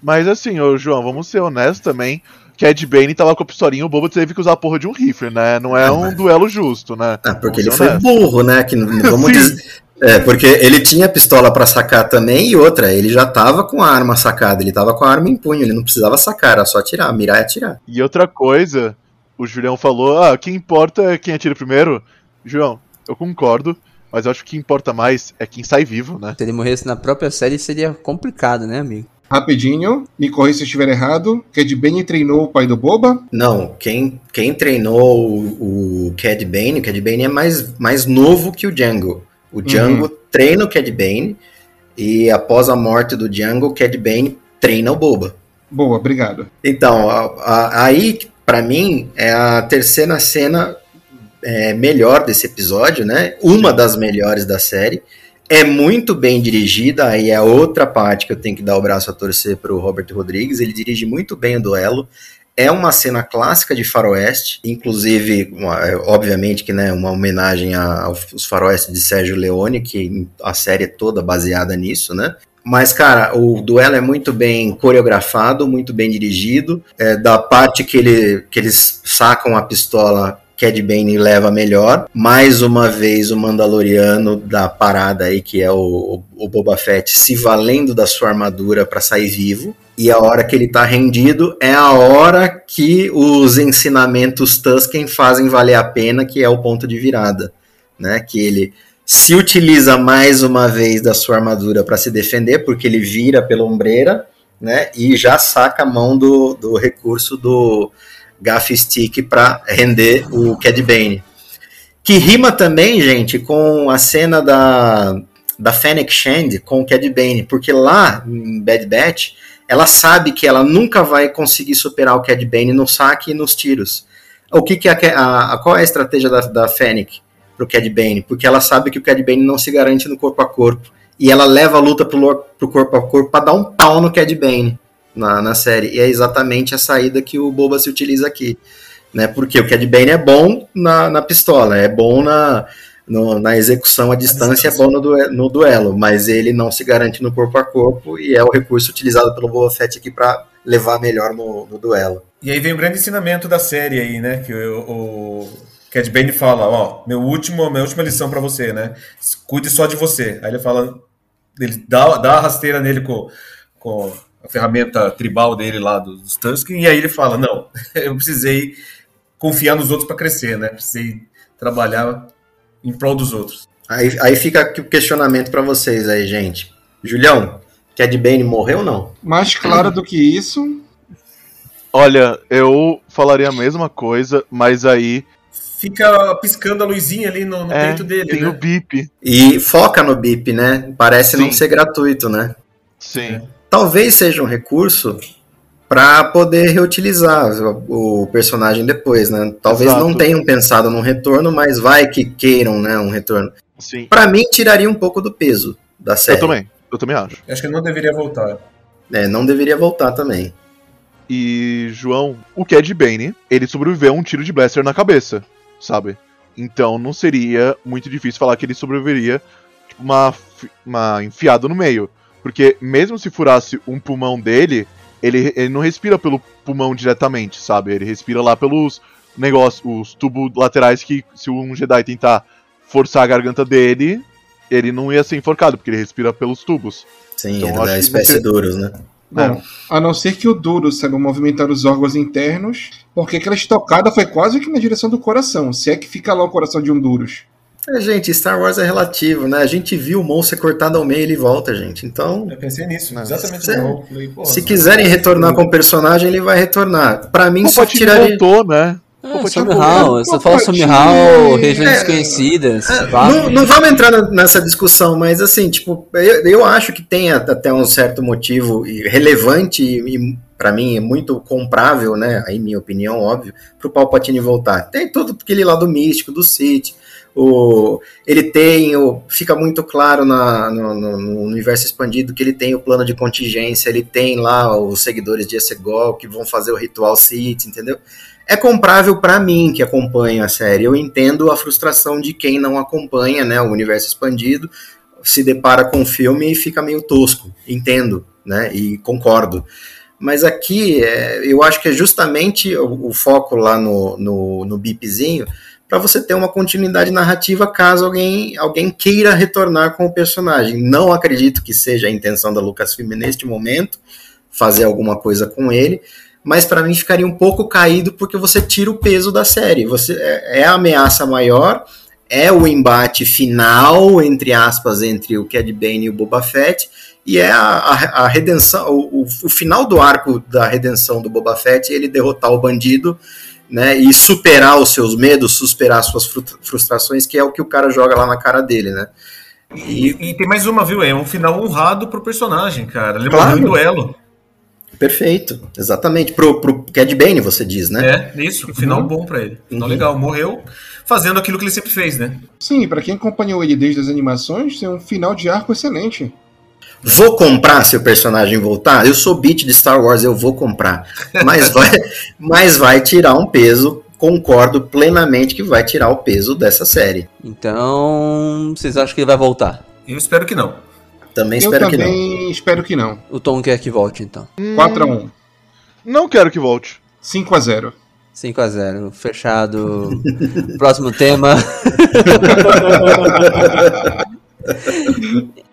Mas assim, ô João, vamos ser honestos também. Cad Bane tá lá com a pistolinha, o Boba teve que usar a porra de um rifle, né? Não é um duelo justo, né? Ah, porque Vamos ele foi honestos. burro, né? Que, não- vamos Sim. É, porque ele tinha pistola pra sacar também e outra, ele já tava com a arma sacada, ele tava com a arma em punho, ele não precisava sacar, era só atirar, mirar e atirar. E outra coisa, o Julião falou: ah, o que importa é quem atira primeiro. João, eu concordo, mas eu acho que o que importa mais é quem sai vivo, né? Se ele morresse na própria série seria complicado, né, amigo? Rapidinho, me corrija se eu estiver errado. Cad Bane treinou o pai do Boba. Não, quem, quem treinou o, o Cad Bane, o Cad Bane é mais, mais novo que o Django. O Django treina o Cad Bane e após a morte do Django, o Cad Bane treina o Boba. Boa, obrigado. Então, a- a- aí, pra mim, é a terceira cena é, melhor desse episódio, né? Uma das melhores da série. É muito bem dirigida, aí é outra parte que eu tenho que dar o braço a torcer pro Robert Rodrigues. Ele dirige muito bem o duelo. É uma cena clássica de faroeste, inclusive, é, obviamente que né, uma homenagem aos faroeste de Sérgio Leone, que a série é toda baseada nisso, né? Mas, cara, o duelo é muito bem coreografado, muito bem dirigido. É, da parte que, ele, que eles sacam a pistola, Cad Bane leva melhor. Mais uma vez, o Mandaloriano da parada aí, que é o, o Boba Fett, se valendo da sua armadura para sair vivo. E a hora que ele tá rendido é a hora que os ensinamentos Tusken fazem valer a pena, que é o ponto de virada. Né? Que ele se utiliza mais uma vez da sua armadura para se defender, porque ele vira pela ombreira, né? E já saca a mão do, do recurso do Gaff Stick para render o Cad Bane. Que rima também, gente, com a cena da, da Fennec Shand com o Cad Bane, porque lá em Bad Batch, ela sabe que ela nunca vai conseguir superar o Cad Bane no saque e nos tiros. O que, que é a, a, qual é a estratégia da, da Fennec pro Cad Bane? Porque ela sabe que o Cad Bane não se garante no corpo a corpo. E ela leva a luta pro, pro corpo a corpo para dar um pau no Cad Bane na, na série. E é exatamente a saída que o Boba se utiliza aqui. Né? Porque o Cad Bane é bom na, na pistola, é bom na, no, na execução à distância, é bom no, duelo, no duelo, mas ele não se garante no corpo a corpo e é o recurso utilizado pelo Boba Fett aqui para levar melhor no, no, duelo. E aí vem o grande ensinamento da série aí, né? Que o, o Cad Bane fala, ó, meu último, minha última lição para você, né? Cuide só de você. Aí ele fala, ele dá, dá a rasteira nele com, com a ferramenta tribal dele lá dos Tusken, e aí ele fala, não, eu precisei confiar nos outros para crescer, né? Precisei trabalhar em prol dos outros. Aí, aí fica o questionamento para vocês aí, gente. Julião, Cad Bane morreu ou não? Mais claro do que isso. Olha, eu falaria a mesma coisa, mas aí. Fica piscando a luzinha ali no, no é, peito dele. Tem né? o bip. E foca no bip, né? Parece Sim. não ser gratuito, né? Sim. Talvez seja um recurso para poder reutilizar o, personagem depois, né? Talvez Exato. não tenham pensado num retorno, mas vai que queiram, né, um retorno. Sim. Para mim tiraria um pouco do peso da série. Eu também. Eu também acho. Acho que ele não deveria voltar. É, não deveria voltar também. E João, o Cad Bane, ele sobreviveu a um tiro de blaster na cabeça, sabe? Então não seria muito difícil falar que ele sobreviveria tipo, uma uma enfiada no meio, porque mesmo se furasse um pulmão dele, ele, ele não respira pelo pulmão diretamente, sabe? Ele respira lá pelos negócios, os tubos laterais que se um Jedi tentar forçar a garganta dele, ele não ia ser enforcado, porque ele respira pelos tubos. Sim, então, ele é da espécie você... Duros, né? Bom, a não ser que o Duro saiba movimentar os órgãos internos, porque aquela estocada foi quase que na direção do coração, se é que fica lá o coração de um Duros. É, gente, Star Wars é relativo, né? A gente viu o monstro ser cortado ao meio e ele volta, gente. Então. Eu pensei nisso, né? exatamente. Se, falei, se quiserem retornar com o personagem, ele vai retornar. Para mim, só tiraria. voltou, né? É, Sumirhal, você fala Sumirhal, regiões é, desconhecidas. É, não, não, vamos entrar nessa discussão, mas assim, tipo, eu, eu acho que tem até um certo motivo relevante e, e para mim é muito comprável, né? Aí minha opinião, óbvio, pro Palpatine voltar. Tem todo aquele lado místico do City, o, ele tem, o, fica muito claro na, no, no, universo expandido que ele tem o plano de contingência, ele tem lá os seguidores de Essegol que vão fazer o ritual Sith, entendeu? É comprável para mim que acompanho a série. Eu entendo a frustração de quem não acompanha, né, o universo expandido, se depara com o filme e fica meio tosco. Entendo, né, e concordo. Mas aqui, é, eu acho que é justamente o, o foco lá no, no, no bipzinho para você ter uma continuidade narrativa caso alguém, alguém queira retornar com o personagem. Não acredito que seja a intenção da Lucasfilm neste momento fazer alguma coisa com ele, mas para mim ficaria um pouco caído porque você tira o peso da série. Você é, é a ameaça maior, é o embate final entre aspas entre o Cad Bane e o Boba Fett e é a, a, a redenção, o, o, o final do arco da redenção do Boba Fett, ele derrotar o bandido né, e superar os seus medos, superar as suas frustrações, que é o que o cara joga lá na cara dele, né? E, e, e tem mais uma, viu? É um final honrado pro personagem, cara. Ele claro. morreu em duelo. Perfeito, exatamente. Pro, pro Cad Bane, você diz, né? É, isso. Final uhum. bom para ele. Final uhum. legal. Morreu fazendo aquilo que ele sempre fez, né? Sim, para quem acompanhou ele desde as animações, tem um final de arco excelente. Vou comprar se o personagem voltar? Eu sou beat de Star Wars, eu vou comprar. Mas vai, mas vai tirar um peso. Concordo plenamente que vai tirar o peso dessa série. Então, vocês acham que ele vai voltar? Eu espero que não. Também espero eu que também não. espero que não. O Tom quer que volte, então. Hum, 4x1. Não quero que volte. 5x0. 5x0. Fechado. Próximo tema.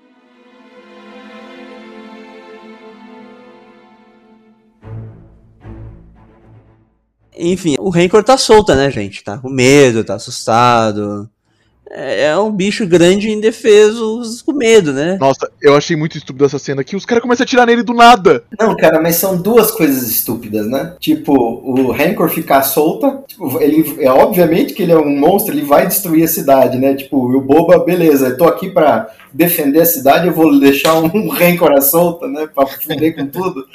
Enfim, o Rancor tá solta, né, gente? Tá com medo, tá assustado. É, é um bicho grande e indefeso com medo, né? Nossa, eu achei muito estúpido essa cena aqui. Os caras começam a atirar nele do nada. Não, cara, mas são duas coisas estúpidas, né? Tipo, o Rancor ficar solta. Tipo, ele, é obviamente que ele é um monstro, ele vai destruir a cidade, né? Tipo, o Boba, beleza, eu tô aqui pra defender a cidade, eu vou deixar um Rancor à solta, né? Pra fuder com tudo.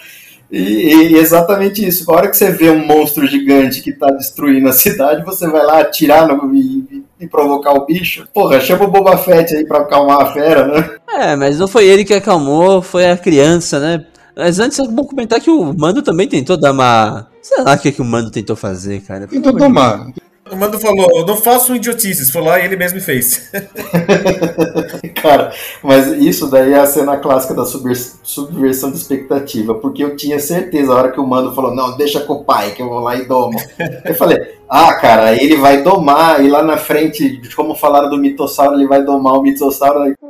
E, e exatamente isso. A hora que você vê um monstro gigante que tá destruindo a cidade, você vai lá atirar no, e, e provocar o bicho. Porra, chama o Boba Fett aí pra acalmar a fera, né? É, mas não foi ele que acalmou, foi a criança, né? Mas antes é bom comentar que o Mando também tentou dar uma. Sei lá o que, que o Mando tentou fazer, cara. Tentou domar. O Mando falou, não façam idiotices. Foi lá e ele mesmo fez. Cara, mas isso daí é a cena clássica da subver- subversão de expectativa, porque eu tinha certeza, a hora que o Mando falou, não, deixa com o pai, que eu vou lá e domo. Eu falei, ah, cara, ele vai domar, e lá na frente, como falaram do mitossauro, ele vai domar o mitossauro. aí-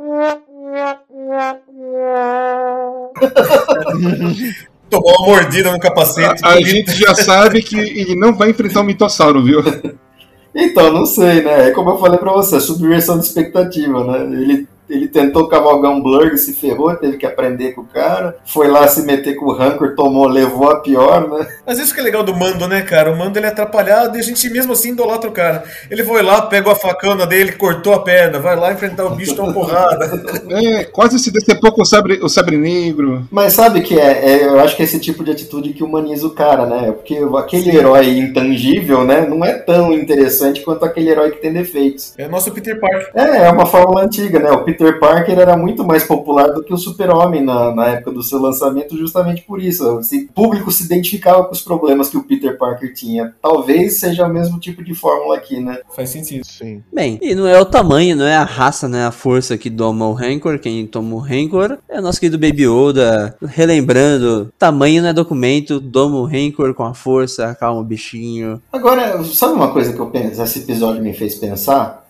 Tomou uma mordida no capacete. A, a gente já sabe que ele não vai enfrentar o mitossauro, viu? Então, não sei, né? É como eu falei pra você, subversão de expectativa, né? Ele, ele tentou cavalgar um Blurg, se ferrou, teve que aprender com o cara, foi lá se meter com o Rancor, tomou, levou a pior, né? Mas isso que é legal do Mando, né, cara? O Mando ele é atrapalhado e a gente mesmo assim idolatra o cara. Ele foi lá, pegou a facana dele, cortou a perna, vai lá enfrentar o bicho, uma porrada. É, quase se decepou com o sabre, o sabre negro. Mas sabe que é, é- eu acho que é esse tipo de atitude que humaniza o cara, né? Porque aquele herói intangível, né, não é tão interessante quanto aquele herói que tem defeitos. É o nosso Peter Parker. É, é uma fórmula antiga, né? O Peter Parker era muito mais popular do que o Super-Homem na, na época do seu lançamento, justamente por isso. O público se identificava com os problemas que o Peter Parker tinha. Talvez seja o mesmo tipo de fórmula aqui, né? Faz sentido. Sim. Bem, e não é o tamanho, não é a raça, não é a força que doma o Rancor. Quem toma o Rancor é o nosso querido Baby Yoda. Relembrando, tamanho não é documento, doma o Rancor com a força, acalma o bichinho. Agora, sabe uma coisa que eu penso, esse episódio me fez pensar?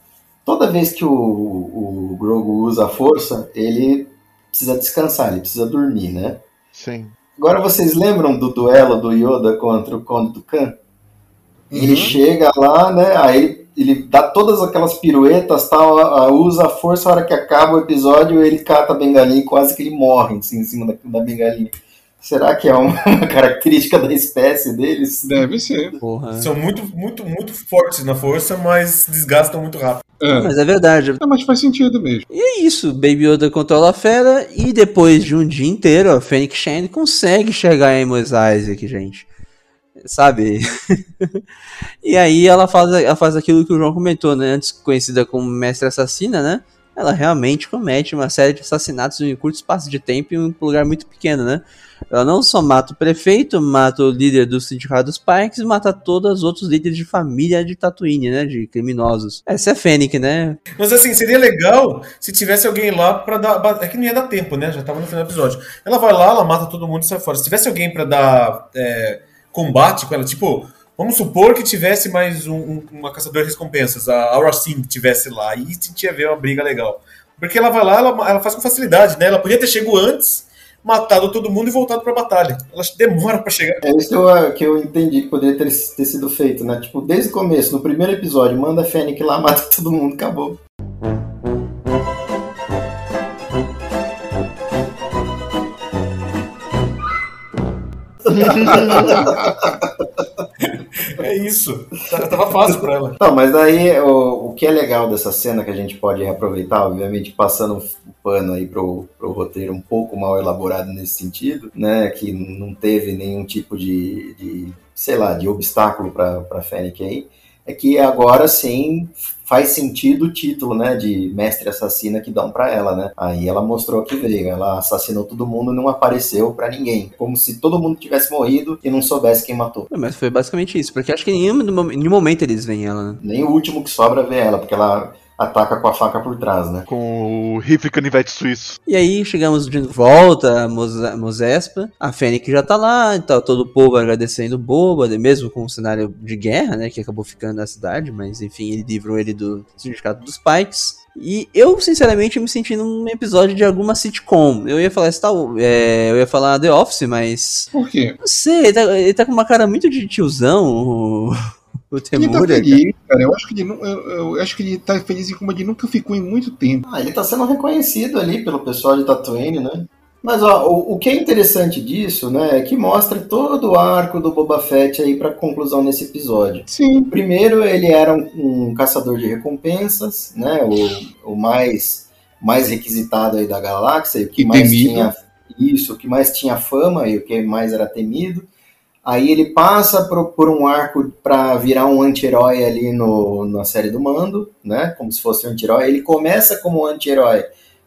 Toda vez que o, o Grogu usa a força, ele precisa descansar, ele precisa dormir, né? Sim. Agora vocês lembram do duelo do Yoda contra o Conde do Khan? Ele Uhum. chega lá, né? Aí ele dá todas aquelas piruetas, tal, usa a força, a hora que acaba o episódio, ele cata a bengalinha e quase que ele morre assim, em cima da, da bengalinha. Será que é uma, característica da espécie deles? Deve ser. Porra. São muito, muito, muito fortes na força, mas desgastam muito rápido. É. Mas é verdade. Não, mas faz sentido mesmo. E é isso, Baby Yoda controla a fera e depois de um dia inteiro, a Fennec Shand consegue chegar em Mos Eisley, gente. Sabe? e aí ela faz, ela faz aquilo que o João comentou, né? Antes conhecida como Mestre Assassina, né? Ela realmente comete uma série de assassinatos em um curto espaço de tempo em um lugar muito pequeno, né? Ela não só mata o prefeito, mata o líder do sindicato dos Pikes, mata todos os outros líderes de família de Tatooine, né? De criminosos. Essa é a Fennec, né? Mas assim, seria legal se tivesse alguém lá pra dar. É que não ia dar tempo, né? Já tava no final do episódio. Ela vai lá, ela mata todo mundo e sai fora. Se tivesse alguém pra dar é, combate com ela, tipo. Vamos supor que tivesse mais um, um- uma caçadora de recompensas, a Aura Singh tivesse lá, e tinha ver uma briga legal. Porque ela vai lá, ela, ela faz com facilidade, né? Ela podia ter chegado antes, matado todo mundo e voltado pra batalha. Ela demora pra chegar. É isso que eu, que eu entendi que poderia ter, ter sido feito, né? Tipo, desde o começo, no primeiro episódio, manda a Fennec lá, mata todo mundo, acabou. É isso. Tá- Tava fácil pra ela. Não, mas daí o, o que é legal dessa cena que a gente pode reaproveitar, obviamente passando o pano aí pro, pro roteiro um pouco mal elaborado nesse sentido, né? Que não teve nenhum tipo de, de sei lá, de obstáculo pra, pra Fennec aí, é que agora sim faz sentido o título, né, de mestre assassina que dão pra ela, né? Aí ela mostrou que veio, ela assassinou todo mundo e não apareceu pra ninguém, como se todo mundo tivesse morrido e não soubesse quem matou. Mas foi basicamente isso, porque acho que em nenhum, nenhum momento eles veem ela, né? Nem o último que sobra vê ela, porque ela ataca com a faca por trás, né? Com o rifle canivete suíço. E aí chegamos de volta a Mos- Mosespa, a Fênix já tá lá, tá todo o povo agradecendo o Boba, né, mesmo com o cenário de guerra, né, que acabou ficando na cidade, mas enfim, ele livrou ele do sindicato dos Pikes. E eu, sinceramente, me senti num episódio de alguma sitcom. Eu ia falar Star é, eu ia falar The Office, mas. Por quê? Não sei, ele tá, ele tá com uma cara muito de tiozão, o, Ele tá Temura. cara. feliz, cara. Eu acho que ele, nu- eu, eu acho que ele tá feliz em como ele nunca ficou em muito tempo. Ah, ele tá sendo reconhecido ali pelo pessoal de Tatooine, né? Mas ó, o, o que é interessante disso, né, é que mostra todo o arco do Boba Fett aí pra conclusão nesse episódio. Sim. Primeiro, ele era um, um caçador de recompensas, né, o, o mais mais requisitado aí da galáxia, e o que E mais temido. tinha Isso, o que mais tinha fama e o que mais era temido. Aí ele passa por, por um arco para virar um anti-herói ali no, na série do Mando, né? Como se fosse um anti-herói. Ele começa como anti-herói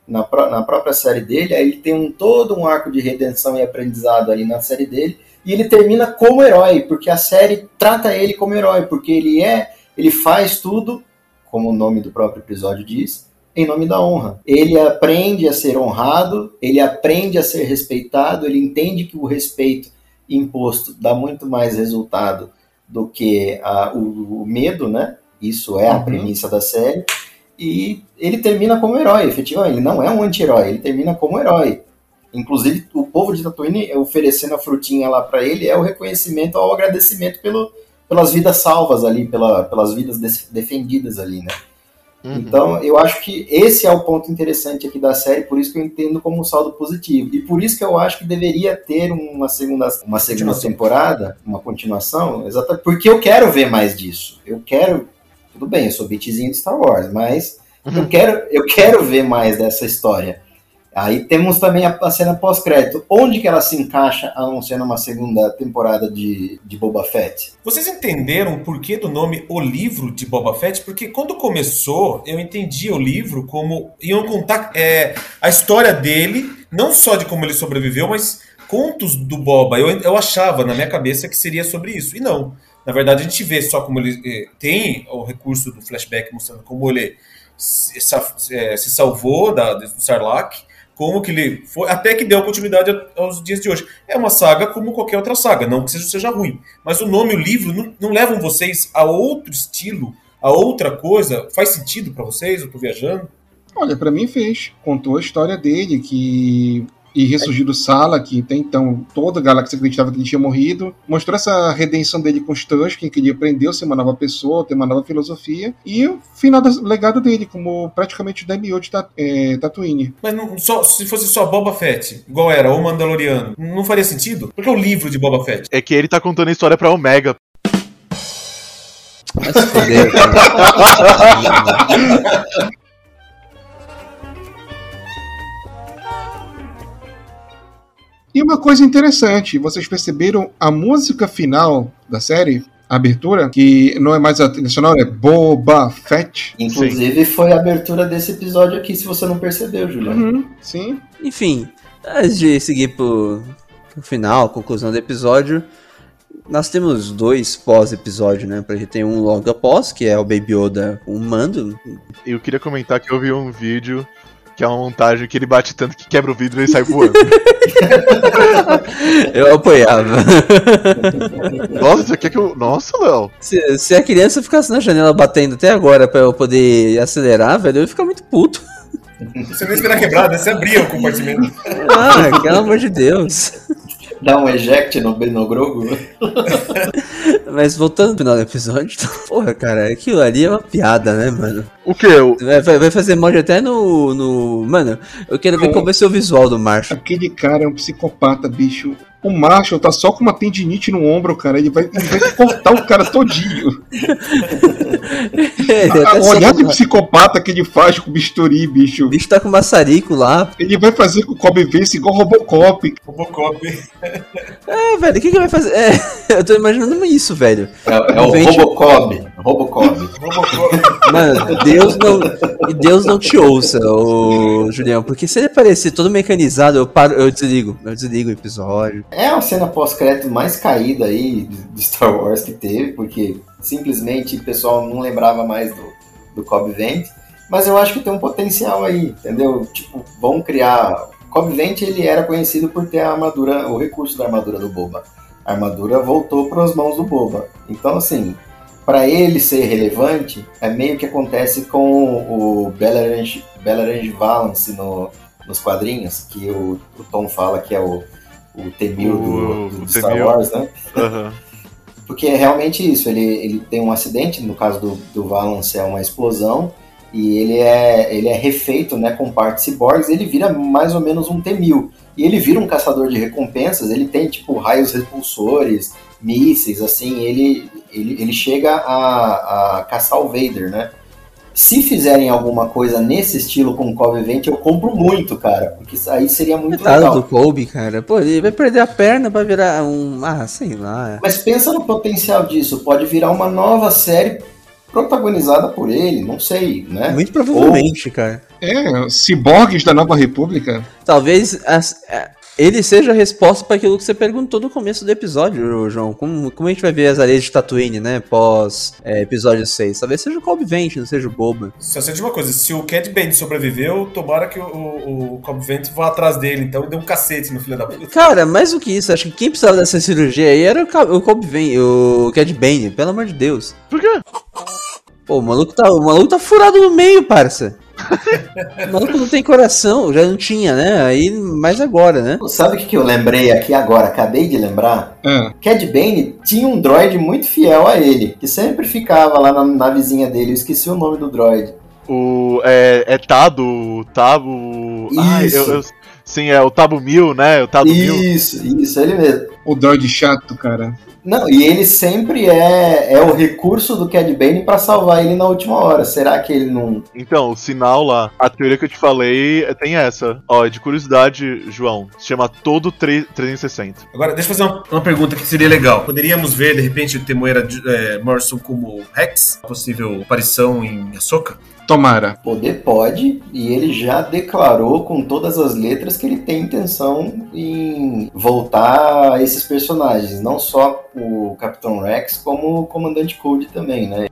na, na própria série dele, aí ele tem um, todo um arco de redenção e aprendizado ali na série dele, e ele termina como herói, porque a série trata ele como herói, porque ele é, ele faz tudo, como o nome do próprio episódio diz, em nome da honra. Ele aprende a ser honrado, ele aprende a ser respeitado, ele entende que o respeito imposto dá muito mais resultado do que a- o, o medo, né? Isso é a Uhum. premissa da série. E ele termina como herói, efetivamente. Ele não é um anti-herói, ele termina como herói. Inclusive, o povo de Tatooine oferecendo a frutinha lá para ele é o reconhecimento ao agradecimento pelo, pelas vidas salvas ali, pela, pelas vidas defendidas ali, né? Então, eu acho que esse é o ponto interessante aqui da série, por isso que eu entendo como um saldo positivo. E por isso que eu acho que deveria ter uma segunda, uma segunda temporada, uma continuação, exatamente porque eu quero ver mais disso. Eu quero. Tudo bem, eu sou beatzinho de Star Wars, mas eu, quero, eu quero ver mais dessa história. Aí temos também a, a cena pós-crédito. Onde que ela se encaixa anunciando uma segunda temporada de, de Boba Fett? Vocês entenderam o porquê do nome O Livro de Boba Fett? Porque quando começou, eu entendi o livro como iam contar é, a história dele, não só de como ele sobreviveu, mas contos do Boba. Eu, eu achava na minha cabeça que seria sobre isso. E não. Na verdade, a gente vê só como ele eh, tem o recurso do flashback mostrando como ele se, sa- eh, se salvou da, do Sarlacc, como que ele foi, até que deu continuidade aos dias de hoje. É uma saga como qualquer outra saga, não que seja, seja ruim. Mas o nome e o livro não, não levam vocês a outro estilo, a outra coisa? Faz sentido pra vocês? Eu tô viajando? Olha, pra mim fez. Contou a história dele, que. E ressurgiu do Sala, que até então toda a galáxia acreditava que ele tinha morrido. Mostrou essa redenção dele com os Tusken, que ele aprendeu a ser uma nova pessoa, ter uma nova filosofia. E o final do legado dele, como praticamente o Daimyo de Ta- é, Tatooine. Mas não- só, se fosse só Boba Fett, igual era, ou Mandaloriano, não faria sentido? Porque é o livro de Boba Fett. É que ele tá contando a história pra Omega. Vai E uma coisa interessante, vocês perceberam a música final da série? A abertura, que não é mais a trilha sonora, é Boba Fett. Inclusive, foi a abertura desse episódio aqui, se você não percebeu, Juliano. Uhum, sim. Enfim, antes de seguir pro, pro final, conclusão do episódio, nós temos dois pós-episódio, né? Pra gente tem um logo após, que é o Baby Yoda com o mando. Eu queria comentar que eu vi um vídeo que é uma montagem que ele bate tanto que quebra o vidro e ele sai voando. Eu apoiava. Nossa, você quer que eu. Nossa, Léo. Se, se a criança ficasse na janela batendo até agora pra eu poder acelerar, velho, eu ia ficar muito puto. Você nem esperar quebrar? Você abria o compartimento. Ah, pelo amor de Deus. Dá um eject no, no Grogu. Mas voltando pro final do episódio, porra, cara, aquilo ali é uma piada, né, mano? O que? Vai, vai- vai fazer mod até no, no. Mano, eu quero ver É. como vai ser o visual do Marshall. Aquele cara é um psicopata, bicho. O Marshall tá só com uma tendinite no ombro, cara. Ele vai, ele vai cortar o cara todinho. Ele A, olhar de psicopata que ele faz com o bisturi, bicho. O bicho tá com maçarico lá. Ele vai fazer com o Kobe Vance igual Robocop. Robocop. É, velho, o que que vai fazer? É, eu tô imaginando isso, velho. É, é o Vende- Robocop. Robocop. Mano, Deus não. Deus não te ouça, ô Julião. Porque se ele aparecer todo mecanizado, eu paro, eu desligo. Eu desligo o episódio. É a cena pós-crédito mais caída aí de Star Wars que teve, porque simplesmente o pessoal não lembrava mais do, do Cobb Vent. Mas eu acho que tem um potencial aí, entendeu? Tipo, vão criar. Cobb Vent ele era conhecido por ter a armadura, o recurso da armadura do Boba. A armadura voltou para as mãos do Boba. Então, assim, para ele ser relevante, é meio que acontece com o Belarange Valance no, nos quadrinhos, que o, o Tom fala que é o, o Temil do, do o Star Temil. Wars, né? Aham. Porque é realmente isso, ele, ele tem um acidente, no caso do, do Valance é uma explosão, e ele é, ele é refeito né, com partes ciborgues, ele vira mais ou menos um T-1000. E ele vira um caçador de recompensas, ele tem tipo raios repulsores, mísseis, assim, ele, ele, ele chega a, a caçar o Vader, né? Se fizerem alguma coisa nesse estilo com o Kobe Vent, eu compro muito, cara. Porque isso aí seria muito Coitado legal. do Kobe, cara. Pô, ele vai perder a perna pra virar um. Ah, sei lá. Mas pensa no potencial disso. Pode virar uma nova série protagonizada por ele, não sei, né? Muito provavelmente, cara. É, ciborgues da Nova República. Talvez as- é, ele seja a resposta para aquilo que você perguntou no começo do episódio, João. Como, como a gente vai ver as areias de Tatooine, né? Pós é, episódio 6. Talvez seja o Kobe Vent, não seja o Boba. Só sei de uma coisa, se o Cad Bane sobreviveu, tomara que o, o, o Cobb Vent vá atrás dele, então e deu um cacete no filho da puta. Cara, mais do que isso, acho que quem precisava dessa cirurgia aí era o, o Kobe Vent, o Cad Bane, pelo amor de Deus. Por quê? Pô, o maluco tá, o maluco tá furado no meio, parça. o maluco não tem coração, já não tinha, né? Aí, mais agora, né? Sabe o que que eu lembrei aqui agora? Acabei de lembrar. Ah, Cad Bane tinha um droid muito fiel a ele, que sempre ficava lá na navezinha dele. Eu esqueci o nome do droid. O. É, é Tado, Tabo. Ai, Isso. eu, eu- sim, é o Tabo Mil, né? O Tado Mil. Isso, isso, ele mesmo. o droid chato, cara. Não, e ele sempre é, é o recurso do Cad Bane pra salvar ele na última hora. Será que ele não. Então, o sinal lá, a teoria que eu te falei é- tem essa. Ó, de curiosidade, João, se chama Todo tre- 360. Agora, deixa eu fazer uma, uma pergunta que seria legal. Poderíamos ver, de repente, o Temoeira é, Morrison como Rex? Possível aparição em Ahsoka? Tomara. Poder pode, e ele já declarou com todas as letras que ele tem intenção em voltar a esses personagens, não só o Capitão Rex, como o Comandante Code também, né?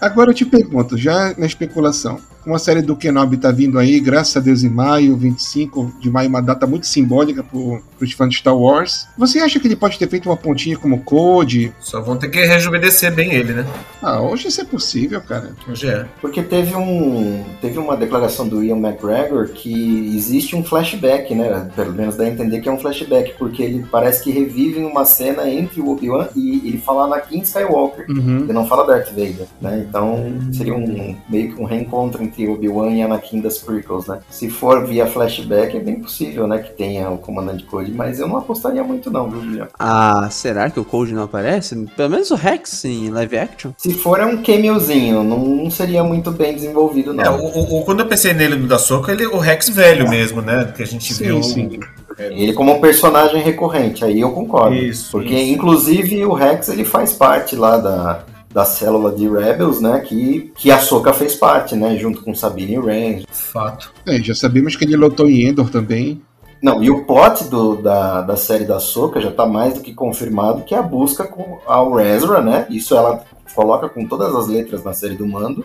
Agora eu te pergunto, já na especulação, como a série do Kenobi tá vindo aí, graças a Deus em maio, 25 de maio, uma data muito simbólica pro, pros fãs de Star Wars, você acha que ele pode ter feito uma pontinha como Code? Só vão ter que rejuvenescer bem ele, né? Ah, hoje isso é possível, cara. Hoje é. Porque teve um teve uma declaração do Ian McGregor que existe um flashback, né? Pelo menos dá a entender que é um flashback, porque ele parece que revive uma cena entre o Obi-Wan e ele fala Anakin Skywalker. Uhum. Ele não fala Darth Vader, né? Então seria um meio que um reencontro entre Obi-Wan e Anakin das prequels, né? Se for via flashback é bem possível, né, que tenha o comandante Code, mas eu não apostaria muito não, viu, Julião? Ah, será que o Code não aparece? Pelo menos o Rex em live action? Se for é um cameozinho, não, não seria muito bem desenvolvido não. É, o, o- quando eu pensei nele no da Soca, ele o Rex velho mesmo, né? Que a gente Sim, viu. sim. Ele como um personagem recorrente, aí eu concordo. Isso, Porque, isso. inclusive, o Rex ele faz parte lá da, da célula de Rebels, né? Que, que a Soka fez parte, né? Junto com Sabine Wren. Fato. É, já sabemos que ele lotou em Endor também. Não, e o plot do, da, da série da Soka já tá mais do que confirmado que é a busca com ao Ezra, né? Isso ela coloca com todas as letras na série do Mando.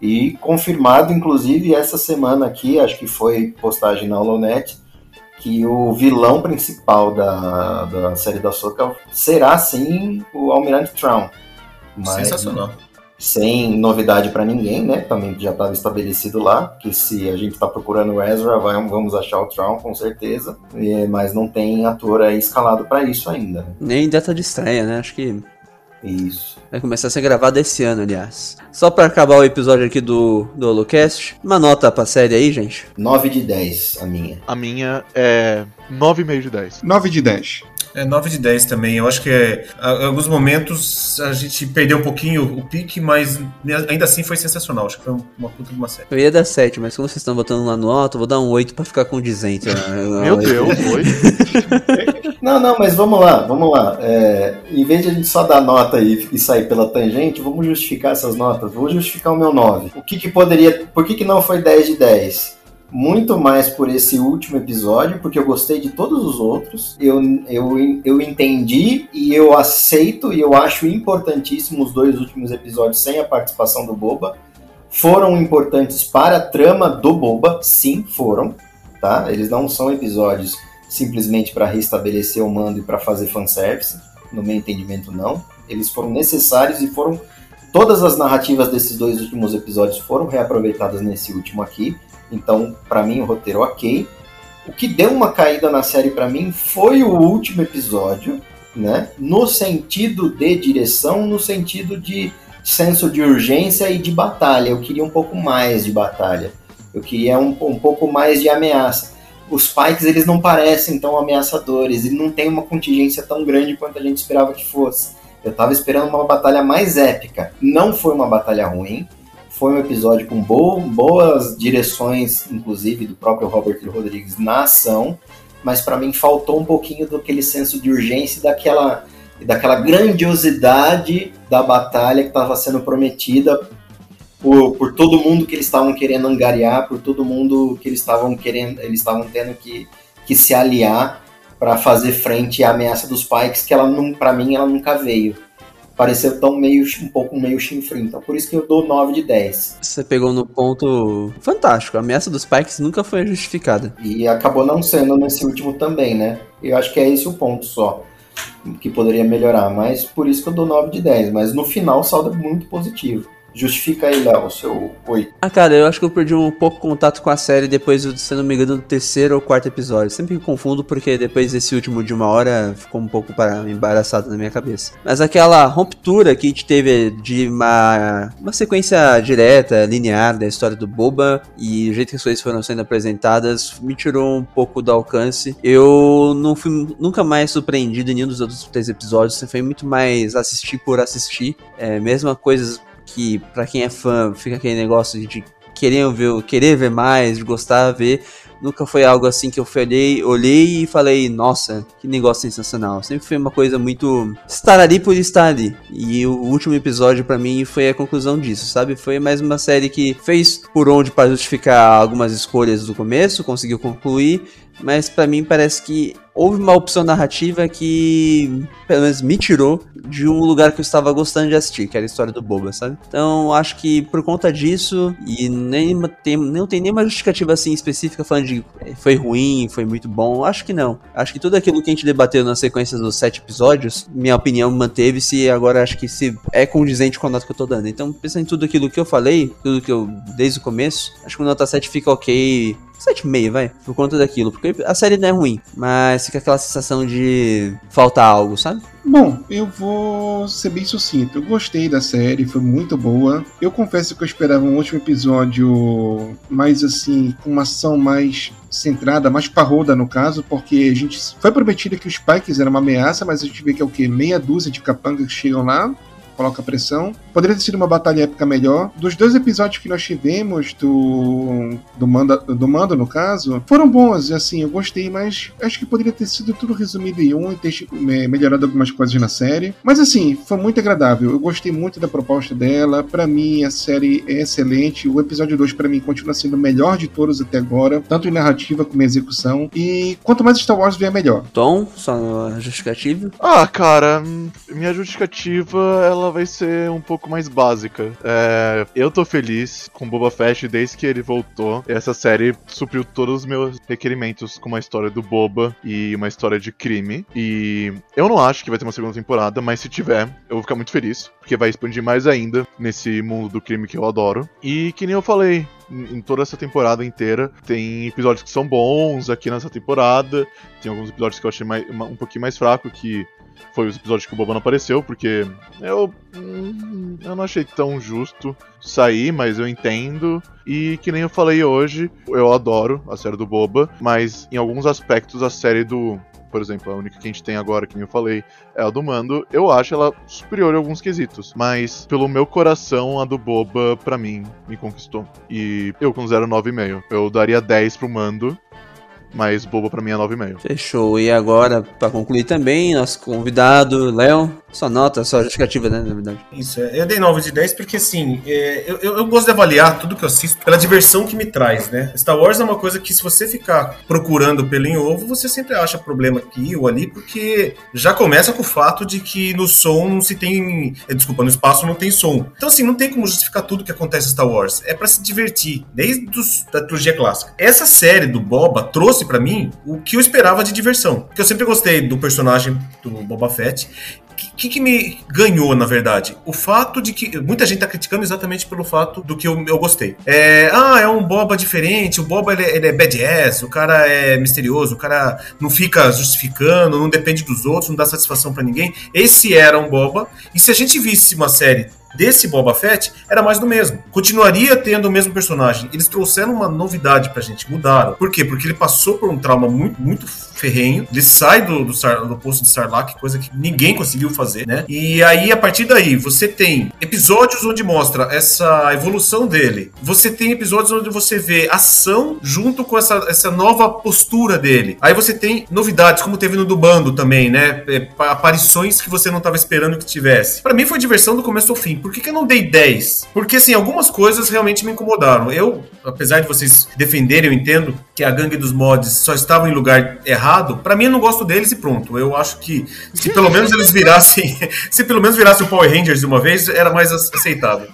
E confirmado, inclusive, essa semana aqui, acho que foi postagem na Holonet, que o vilão principal da, da série da Soka será sim o Almirante Traum. Mas Sensacional. sem novidade pra ninguém, né? Também já estava estabelecido lá que se a gente tá procurando o Ezra, vai- vamos achar o Traum com certeza. É, mas não tem ator aí escalado pra isso ainda. né? Nem data de estreia, né? Acho que Isso. vai começar a ser gravado esse ano, aliás. Só pra acabar o episódio aqui do, do Holocast, uma nota pra série aí, gente. 9 de 10 a minha. A minha é 9,5 de 10. 9 de 10. É 9 de 10 também. Eu acho que é, a- alguns momentos a gente perdeu um pouquinho o pique, mas ainda assim foi sensacional. Acho que foi uma puta de uma série. Eu ia dar 7, mas como vocês estão botando lá no alto, eu vou dar um 8 pra ficar condizente. né? Meu Deus, foi. Não, não, mas vamos lá, vamos lá. É, em vez de a gente só dar nota e, e sair pela tangente, vamos justificar essas notas. Vou justificar o meu 9. O que, que poderia. Por que, que não foi 10 de 10? Muito mais por esse último episódio, porque eu gostei de todos os outros. Eu, eu, eu entendi e eu aceito e eu acho importantíssimo os dois últimos episódios sem a participação do Boba. Foram importantes para a trama do Boba, sim, foram. Tá? Eles não são episódios simplesmente para restabelecer o mando e para fazer fanservice. No meu entendimento, não. Eles foram necessários e foram. Todas as narrativas desses dois últimos episódios foram reaproveitadas nesse último aqui. Então, para mim, o roteiro ok. O que deu uma caída na série para mim foi o último episódio, né? No sentido de direção, no sentido de senso de urgência e de batalha. Eu queria um pouco mais de batalha. Eu queria um, um pouco mais de ameaça. os Pikes eles não parecem tão ameaçadores, e não tem uma contingência tão grande quanto a gente esperava que fosse. Eu tava esperando uma batalha mais épica. Não foi uma batalha ruim, foi um episódio com bo boas direções, inclusive do próprio Robert Rodrigues na ação, mas para mim faltou um pouquinho daquele senso de urgência e daquela, daquela grandiosidade da batalha que estava sendo prometida por, por todo mundo que eles estavam querendo angariar, por todo mundo que eles estavam querendo, eles estavam tendo que, que se aliar para fazer frente à ameaça dos Pikes, que ela para mim ela nunca veio pareceu tão meio, um pouco meio chinfrim. Então por isso que eu dou 9 de 10. Você pegou no ponto fantástico. A ameaça dos Pikes nunca foi justificada. E acabou não sendo nesse último também, né? Eu acho que é esse o ponto só. Que poderia melhorar, mas por isso que eu dou 9 de 10. Mas no final o saldo é muito positivo. Justifica aí, Léo, o seu 8. Ah, cara, eu acho que eu perdi um pouco contato com a série depois, se não me engano, do terceiro ou quarto episódio. Sempre me confundo porque depois desse último de uma hora ficou um pouco para, embaraçado na minha cabeça. Mas aquela ruptura que a gente teve de uma, uma sequência direta, linear da história do Boba e o jeito que as coisas foram sendo apresentadas me tirou um pouco do alcance. Eu não fui nunca mais surpreendido em nenhum dos outros três episódios. Foi muito mais assistir por assistir. É, mesma coisa que para quem é fã fica aquele negócio de querer ver, querer ver mais, de gostar de ver. Nunca foi algo assim que eu olhei, olhei e falei, nossa, que negócio sensacional. Sempre foi uma coisa muito estar ali por estar ali. E o último episódio para mim foi a conclusão disso, sabe? Foi mais uma série que fez por onde para justificar algumas escolhas do começo, conseguiu concluir, mas para mim parece que houve uma opção narrativa que, pelo menos, me tirou de um lugar que eu estava gostando de assistir, que era a história do Boba, sabe? Então, acho que por conta disso, e nem tem, não tem nenhuma justificativa assim específica falando de eh, foi ruim, foi muito bom, acho que não. Acho que tudo aquilo que a gente debateu na sequência dos sete episódios, minha opinião manteve-se e agora acho que se é condizente com a nota que eu tô dando. Então, pensando em tudo aquilo que eu falei, tudo que eu, desde o começo, acho que o nota 7 fica ok 7,5, vai. Por conta daquilo. Porque a série não é ruim, mas fica aquela sensação de faltar algo, sabe? Bom, eu vou ser bem sucinto. Eu gostei da série, foi muito boa. Eu confesso que eu esperava um último episódio mais assim, com uma ação mais centrada, mais parruda no caso, porque a gente foi prometido que os Pikes eram uma ameaça, mas a gente vê que é o que? Meia dúzia de capangas que chegam lá, coloca pressão. Poderia ter sido uma batalha épica melhor. Dos dois episódios que nós tivemos do do mando, do mando no caso, foram bons, assim, eu gostei, mas acho que poderia ter sido tudo resumido em um e ter melhorado algumas coisas na série. Mas assim, foi muito agradável. Eu gostei muito da proposta dela. Para mim, a série é excelente. O episódio 2 para mim continua sendo o melhor de todos até agora, tanto em narrativa como em execução. E quanto mais Star Wars vier melhor. Tom, só justificativa? Ah, cara, minha justificativa ela ela vai ser um pouco mais básica. É, eu tô feliz com Boba Fett desde que ele voltou. Essa série supriu todos os meus requerimentos com uma história do Boba e uma história de crime. E eu não acho que vai ter uma segunda temporada, mas se tiver, eu vou ficar muito feliz, porque vai expandir mais ainda nesse mundo do crime que eu adoro. E que nem eu falei, em toda essa temporada inteira. Tem episódios que são bons aqui nessa temporada. Tem alguns episódios que eu achei mais, um pouquinho mais fraco, que foi os episódios que o Boba não apareceu, porque eu, hum, eu não achei tão justo sair, mas eu entendo. E que nem eu falei hoje, eu adoro a série do Boba, mas em alguns aspectos a série do. Por exemplo, a única que a gente tem agora, que nem eu falei, é a do Mando. Eu acho ela superior em alguns quesitos. Mas, pelo meu coração, a do Boba, pra mim, me conquistou. E eu com 0,9,5. Eu daria 10 pro Mando mas boba pra mim é 9,5. Fechou. E agora, para concluir também, nosso convidado, Léo, sua nota, sua justificativa, né, na verdade. Isso, é, eu dei 9 de 10 porque, assim, é, eu, eu, eu, gosto de avaliar tudo que eu assisto pela diversão que me traz, né? Star Wars é uma coisa que, se você ficar procurando pelo em ovo, você sempre acha problema aqui ou ali, porque já começa com o fato de que no som não se tem. É, desculpa, no espaço não tem som. Então, assim, não tem como justificar tudo que acontece em Star Wars. É para se divertir, desde os, da trilogia clássica. Essa série do Boba trouxe trouxe para mim o que eu esperava de diversão. Porque eu sempre gostei do personagem do Boba Fett. O que, que, me ganhou, na verdade? O fato de que. Muita gente tá criticando exatamente pelo fato do que eu, eu gostei. É, ah, é um Boba diferente, o Boba ele, ele é badass, o cara é misterioso, o cara não fica justificando, não depende dos outros, não dá satisfação para ninguém. Esse era um Boba. E se a gente visse uma série desse Boba Fett era mais do mesmo. Continuaria tendo o mesmo personagem. Eles trouxeram uma novidade pra gente, mudaram. Por quê? Porque ele passou por um trauma muito, muito ferrenho. Ele sai do, do, do posto de Sarlacc, coisa que ninguém conseguiu fazer, né? E aí, a partir daí, você tem episódios onde mostra essa evolução dele. Você tem episódios onde você vê ação junto com essa, essa nova postura dele. Aí você tem novidades, como teve no do bando também, né? É, aparições que você não estava esperando que tivesse. Para mim foi diversão do começo ao fim. Por que, que eu não dei 10? Porque, assim, algumas coisas realmente me incomodaram. Eu, apesar de vocês defenderem, eu entendo que a gangue dos mods só estava em lugar errado. Para mim, eu não gosto deles e pronto. Eu acho que se pelo menos eles virassem, se pelo menos virassem o Power Rangers de uma vez, era mais aceitável.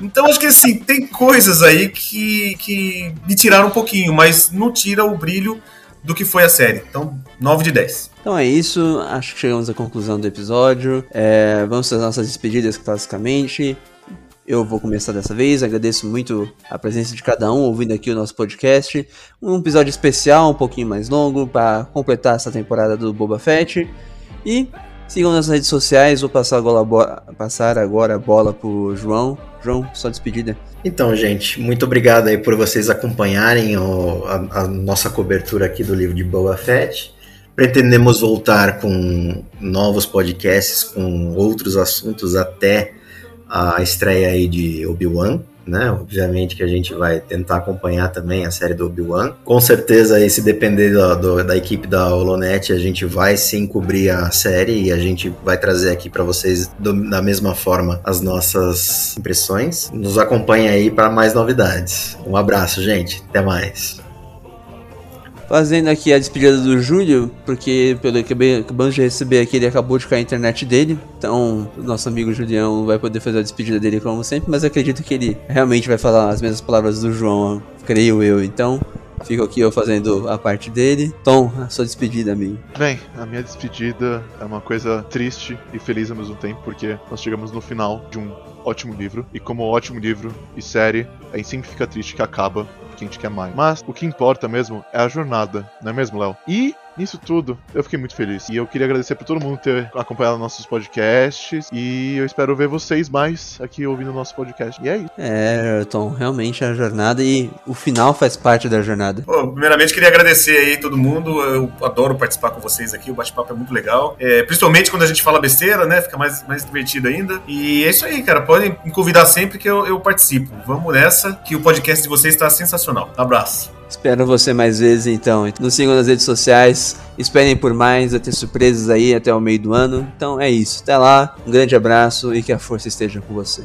Então acho que assim, tem coisas aí que, que me tiraram um pouquinho, mas não tira o brilho do que foi a série. Então, 9 de 10. Então é isso, acho que chegamos à conclusão do episódio. É, vamos fazer nossas despedidas classicamente. Eu vou começar dessa vez, agradeço muito a presença de cada um ouvindo aqui o nosso podcast. Um episódio especial, um pouquinho mais longo, para completar essa temporada do Boba Fett. E sigam nas redes sociais, vou passar agora, passar agora a bola pro João. João, só despedida. Então, gente, muito obrigado aí por vocês acompanharem o, a, a nossa cobertura aqui do livro de Boba Fett. Pretendemos voltar com novos podcasts, com outros assuntos até a estreia aí de Obi-Wan, né? Obviamente que a gente vai tentar acompanhar também a série do Obi-Wan. Com certeza, aí, se depender do, do, da equipe da Holonet, a gente vai sim cobrir a série e a gente vai trazer aqui para vocês do, da mesma forma as nossas impressões. Nos acompanhe aí para mais novidades. Um abraço, gente. Até mais. Fazendo aqui a despedida do Júlio, porque pelo que acabamos de receber aqui, ele acabou de cair a internet dele. Então, nosso amigo Julião vai poder fazer a despedida dele como sempre, mas acredito que ele realmente vai falar as mesmas palavras do João, creio eu. Então, Fico aqui eu fazendo a parte dele. Tom, a sua despedida, amigo. Bem, a minha despedida é uma coisa triste e feliz ao mesmo tempo, porque nós chegamos no final de um ótimo livro. E como ótimo livro e série, aí sempre fica triste que acaba, porque a gente quer mais. Mas o que importa mesmo é a jornada, não é mesmo, Léo? E Nisso tudo, eu fiquei muito feliz. E eu queria agradecer por todo mundo ter acompanhado nossos podcasts. E eu espero ver vocês mais aqui ouvindo o nosso podcast. E é isso. É, Tom, realmente a jornada e o final faz parte da jornada. Bom, primeiramente, queria agradecer aí todo mundo. Eu adoro participar com vocês aqui. O bate-papo é muito legal. É, principalmente quando a gente fala besteira, né? Fica mais, mais divertido ainda. E é isso aí, cara. Podem me convidar sempre que eu, eu participo. Vamos nessa, que o podcast de vocês está sensacional. Abraço. Espero você mais vezes então. Nos sigam nas redes sociais. Esperem por mais, vai ter surpresas aí até o meio do ano. Então é isso. Até lá, um grande abraço e que a força esteja com você.